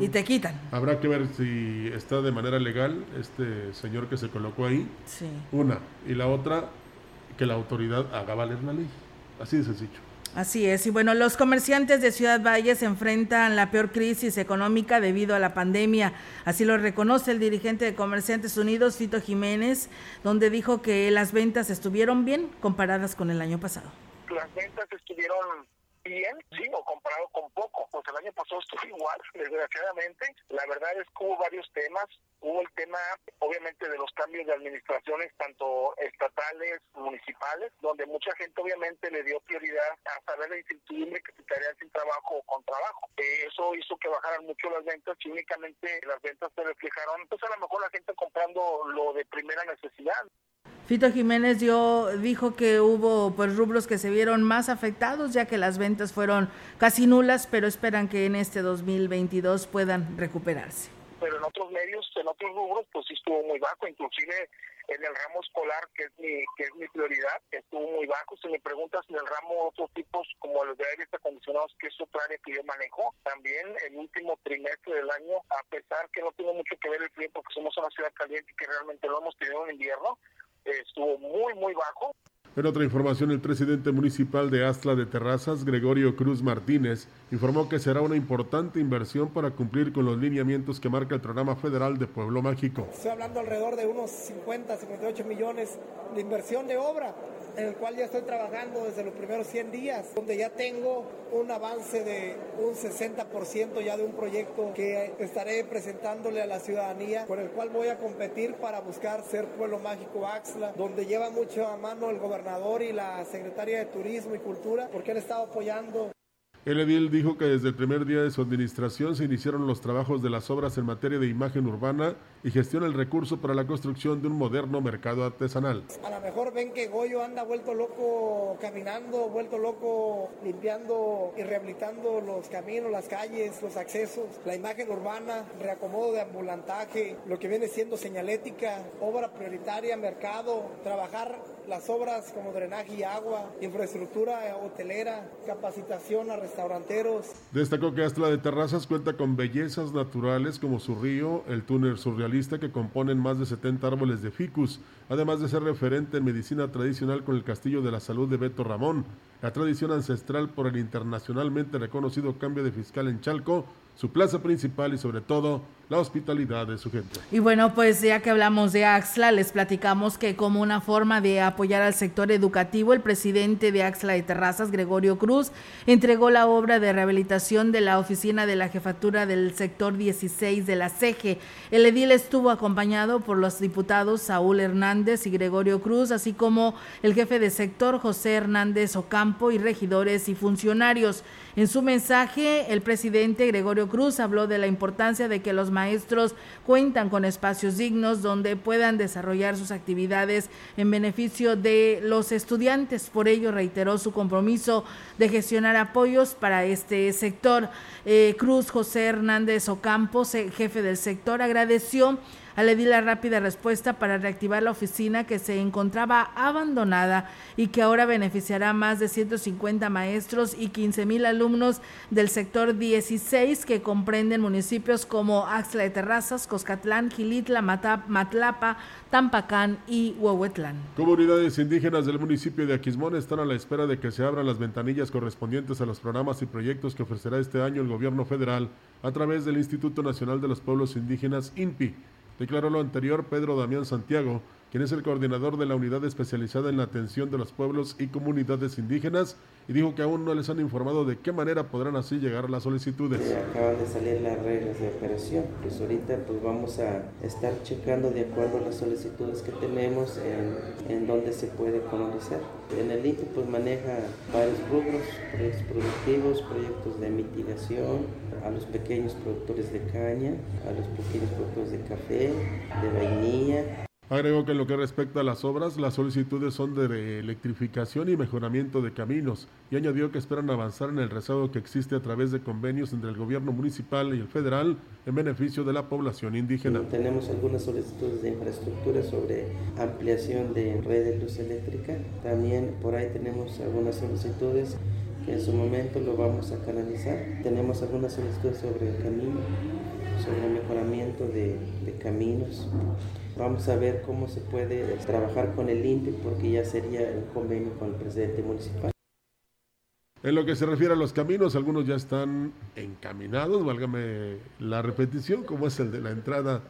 Speaker 7: y te quitan.
Speaker 8: Habrá que ver si está de manera legal este señor que se colocó ahí.
Speaker 7: Sí.
Speaker 8: Una. Y la otra, que la autoridad haga valer la ley. Así de sencillo.
Speaker 7: Así es, y bueno, los comerciantes de Ciudad Valle se enfrentan la peor crisis económica debido a la pandemia. Así lo reconoce el dirigente de Comerciantes Unidos, Fito Jiménez, donde dijo que las ventas estuvieron bien comparadas con el año pasado.
Speaker 27: Las ventas estuvieron bien, sí, o comparado con poco. Pues el año pasado estuvo igual, desgraciadamente. La verdad es que hubo varios temas. Hubo el tema, obviamente, de los cambios de administraciones, tanto estatales, municipales, donde mucha gente, obviamente, le dio prioridad a saber la incertidumbre que se estarían sin trabajo o con trabajo. Eso hizo que bajaran mucho las ventas y únicamente las ventas se reflejaron, entonces a lo mejor la gente comprando lo de primera necesidad.
Speaker 7: Fito Jiménez dio, dijo que hubo pues rubros que se vieron más afectados ya que las ventas fueron casi nulas, pero esperan que en este 2022 puedan recuperarse.
Speaker 27: Pero en otros medios, en otros rubros, pues sí estuvo muy bajo, inclusive en el ramo escolar, que es mi, que es mi prioridad, estuvo muy bajo. Si me preguntas en el ramo otros tipos, como los de aires acondicionados, que es otra área que yo manejo, también el último trimestre del año, a pesar que no tiene mucho que ver el frío, porque somos una ciudad caliente y que realmente lo hemos tenido en invierno, estuvo muy, muy bajo.
Speaker 8: En otra información, el presidente municipal de Astla de Terrazas, Gregorio Cruz Martínez, informó que será una importante inversión para cumplir con los lineamientos que marca el programa federal de Pueblo Mágico.
Speaker 28: Estoy hablando alrededor de unos 50, 58 millones de inversión de obra en el cual ya estoy trabajando desde los primeros 100 días, donde ya tengo un avance de un 60% ya de un proyecto que estaré presentándole a la ciudadanía, con el cual voy a competir para buscar ser Pueblo Mágico Axla, donde lleva mucho a mano el gobernador y la secretaria de Turismo y Cultura, porque han estado apoyando
Speaker 8: el edil dijo que desde el primer día de su administración se iniciaron los trabajos de las obras en materia de imagen urbana y gestiona el recurso para la construcción de un moderno mercado artesanal.
Speaker 28: A lo mejor ven que Goyo anda vuelto loco caminando, vuelto loco limpiando y rehabilitando los caminos, las calles, los accesos, la imagen urbana, reacomodo de ambulantaje, lo que viene siendo señalética, obra prioritaria, mercado, trabajar las obras como drenaje y agua, infraestructura hotelera, capacitación a restauranteros.
Speaker 8: Destacó que Astla de Terrazas cuenta con bellezas naturales como su río, el túnel surrealista que componen más de 70 árboles de ficus, además de ser referente en medicina tradicional con el Castillo de la Salud de Beto Ramón, la tradición ancestral por el internacionalmente reconocido cambio de fiscal en Chalco, su plaza principal y sobre todo la hospitalidad de su gente.
Speaker 7: Y bueno, pues ya que hablamos de Axla, les platicamos que como una forma de apoyar al sector educativo, el presidente de Axla de Terrazas, Gregorio Cruz, entregó la obra de rehabilitación de la oficina de la jefatura del sector 16 de la CEGE. El edil estuvo acompañado por los diputados Saúl Hernández y Gregorio Cruz, así como el jefe de sector José Hernández Ocampo y regidores y funcionarios. En su mensaje, el presidente Gregorio Cruz habló de la importancia de que los maestros cuentan con espacios dignos donde puedan desarrollar sus actividades en beneficio de los estudiantes. Por ello reiteró su compromiso de gestionar apoyos para este sector. Eh, Cruz José Hernández Ocampos, eh, jefe del sector, agradeció le di la rápida respuesta para reactivar la oficina que se encontraba abandonada y que ahora beneficiará a más de 150 maestros y 15 mil alumnos del sector 16 que comprenden municipios como Axla de Terrazas, Coscatlán, Gilitla, Matlapa, Tampacán y Huehuetlán.
Speaker 8: Comunidades indígenas del municipio de Aquismón están a la espera de que se abran las ventanillas correspondientes a los programas y proyectos que ofrecerá este año el gobierno federal a través del Instituto Nacional de los Pueblos Indígenas, INPI. Declaró lo anterior Pedro Damián Santiago, quien es el coordinador de la unidad especializada en la atención de los pueblos y comunidades indígenas, y dijo que aún no les han informado de qué manera podrán así llegar a las solicitudes.
Speaker 29: acaban de salir las reglas de operación, pues ahorita pues vamos a estar checando de acuerdo a las solicitudes que tenemos en, en dónde se puede conocer. En el INTE pues maneja varios rubros, proyectos productivos, proyectos de mitigación, a los pequeños productores de caña, a los pequeños productores de café, de vainilla,
Speaker 8: Agregó que en lo que respecta a las obras, las solicitudes son de electrificación y mejoramiento de caminos y añadió que esperan avanzar en el rezago que existe a través de convenios entre el gobierno municipal y el federal en beneficio de la población indígena.
Speaker 29: Tenemos algunas solicitudes de infraestructura sobre ampliación de red de luz eléctrica. También por ahí tenemos algunas solicitudes que en su momento lo vamos a canalizar. Tenemos algunas solicitudes sobre el camino, sobre el mejoramiento de, de caminos. Vamos a ver cómo se puede trabajar con el INPE porque ya sería un convenio con el presidente municipal.
Speaker 8: En lo que se refiere a los caminos, algunos ya están encaminados, válgame la repetición, como es el de la entrada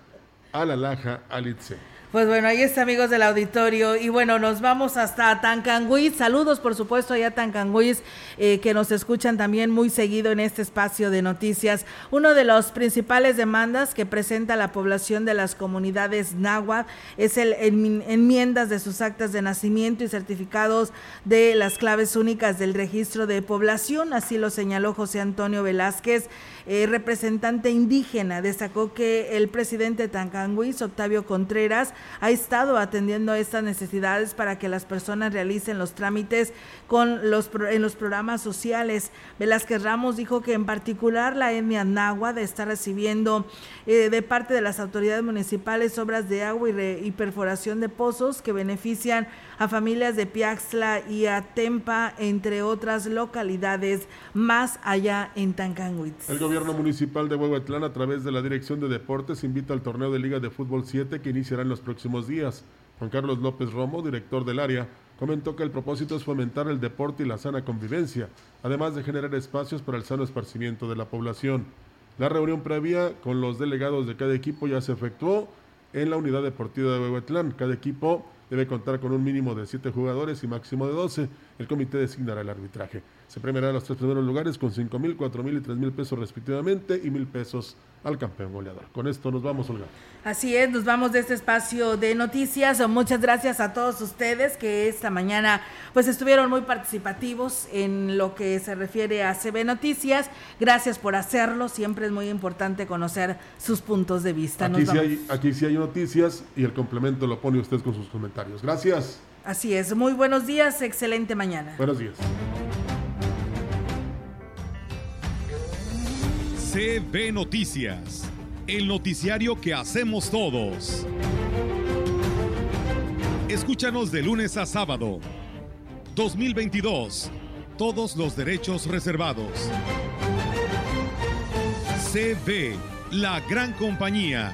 Speaker 8: a la Laja Alitze.
Speaker 7: Pues bueno, ahí está, amigos del auditorio. Y bueno, nos vamos hasta Tancanguis. Saludos, por supuesto, allá a eh, que nos escuchan también muy seguido en este espacio de noticias. Uno de los principales demandas que presenta la población de las comunidades náhuatl es el enmiendas de sus actas de nacimiento y certificados de las claves únicas del registro de población. Así lo señaló José Antonio Velázquez eh, representante indígena. Destacó que el presidente de Tancanguis, Octavio Contreras, ha estado atendiendo a estas necesidades para que las personas realicen los trámites con los, en los programas sociales. Velázquez Ramos dijo que en particular la etnia náhuatl está recibiendo eh, de parte de las autoridades municipales obras de agua y, perforación de pozos que benefician a familias de Piaxla y Atempa, entre otras localidades más allá en Tancanguitz.
Speaker 8: El gobierno municipal de Huehuetlán, a través de la Dirección de Deportes, invita al torneo de Liga de Fútbol 7 que iniciará en los próximos días. Juan Carlos López Romo, director del área, comentó que el propósito es fomentar el deporte y la sana convivencia, además de generar espacios para el sano esparcimiento de la población. La reunión previa con los delegados de cada equipo ya se efectuó en la unidad deportiva de Huehuetlán. Cada equipo debe contar con un mínimo de 7 jugadores y máximo de 12. El comité designará el arbitraje. Se premiará los tres primeros lugares con 5 mil, 4 mil y 3 mil pesos respectivamente y mil pesos al campeón goleador. Con esto nos vamos, Olga.
Speaker 7: Así es, nos vamos de este espacio de noticias. Muchas gracias a todos ustedes que esta mañana pues estuvieron muy participativos en lo que se refiere a CB Noticias. Gracias por hacerlo, siempre es muy importante conocer sus puntos de vista.
Speaker 8: Aquí, sí hay, aquí sí hay noticias y el complemento lo pone usted con sus comentarios. Gracias.
Speaker 7: Así es, muy buenos días, excelente mañana.
Speaker 8: Buenos días.
Speaker 1: CB Noticias, el noticiario que hacemos todos. Escúchanos de lunes a sábado. 2022. Todos los derechos reservados. CB, la gran compañía.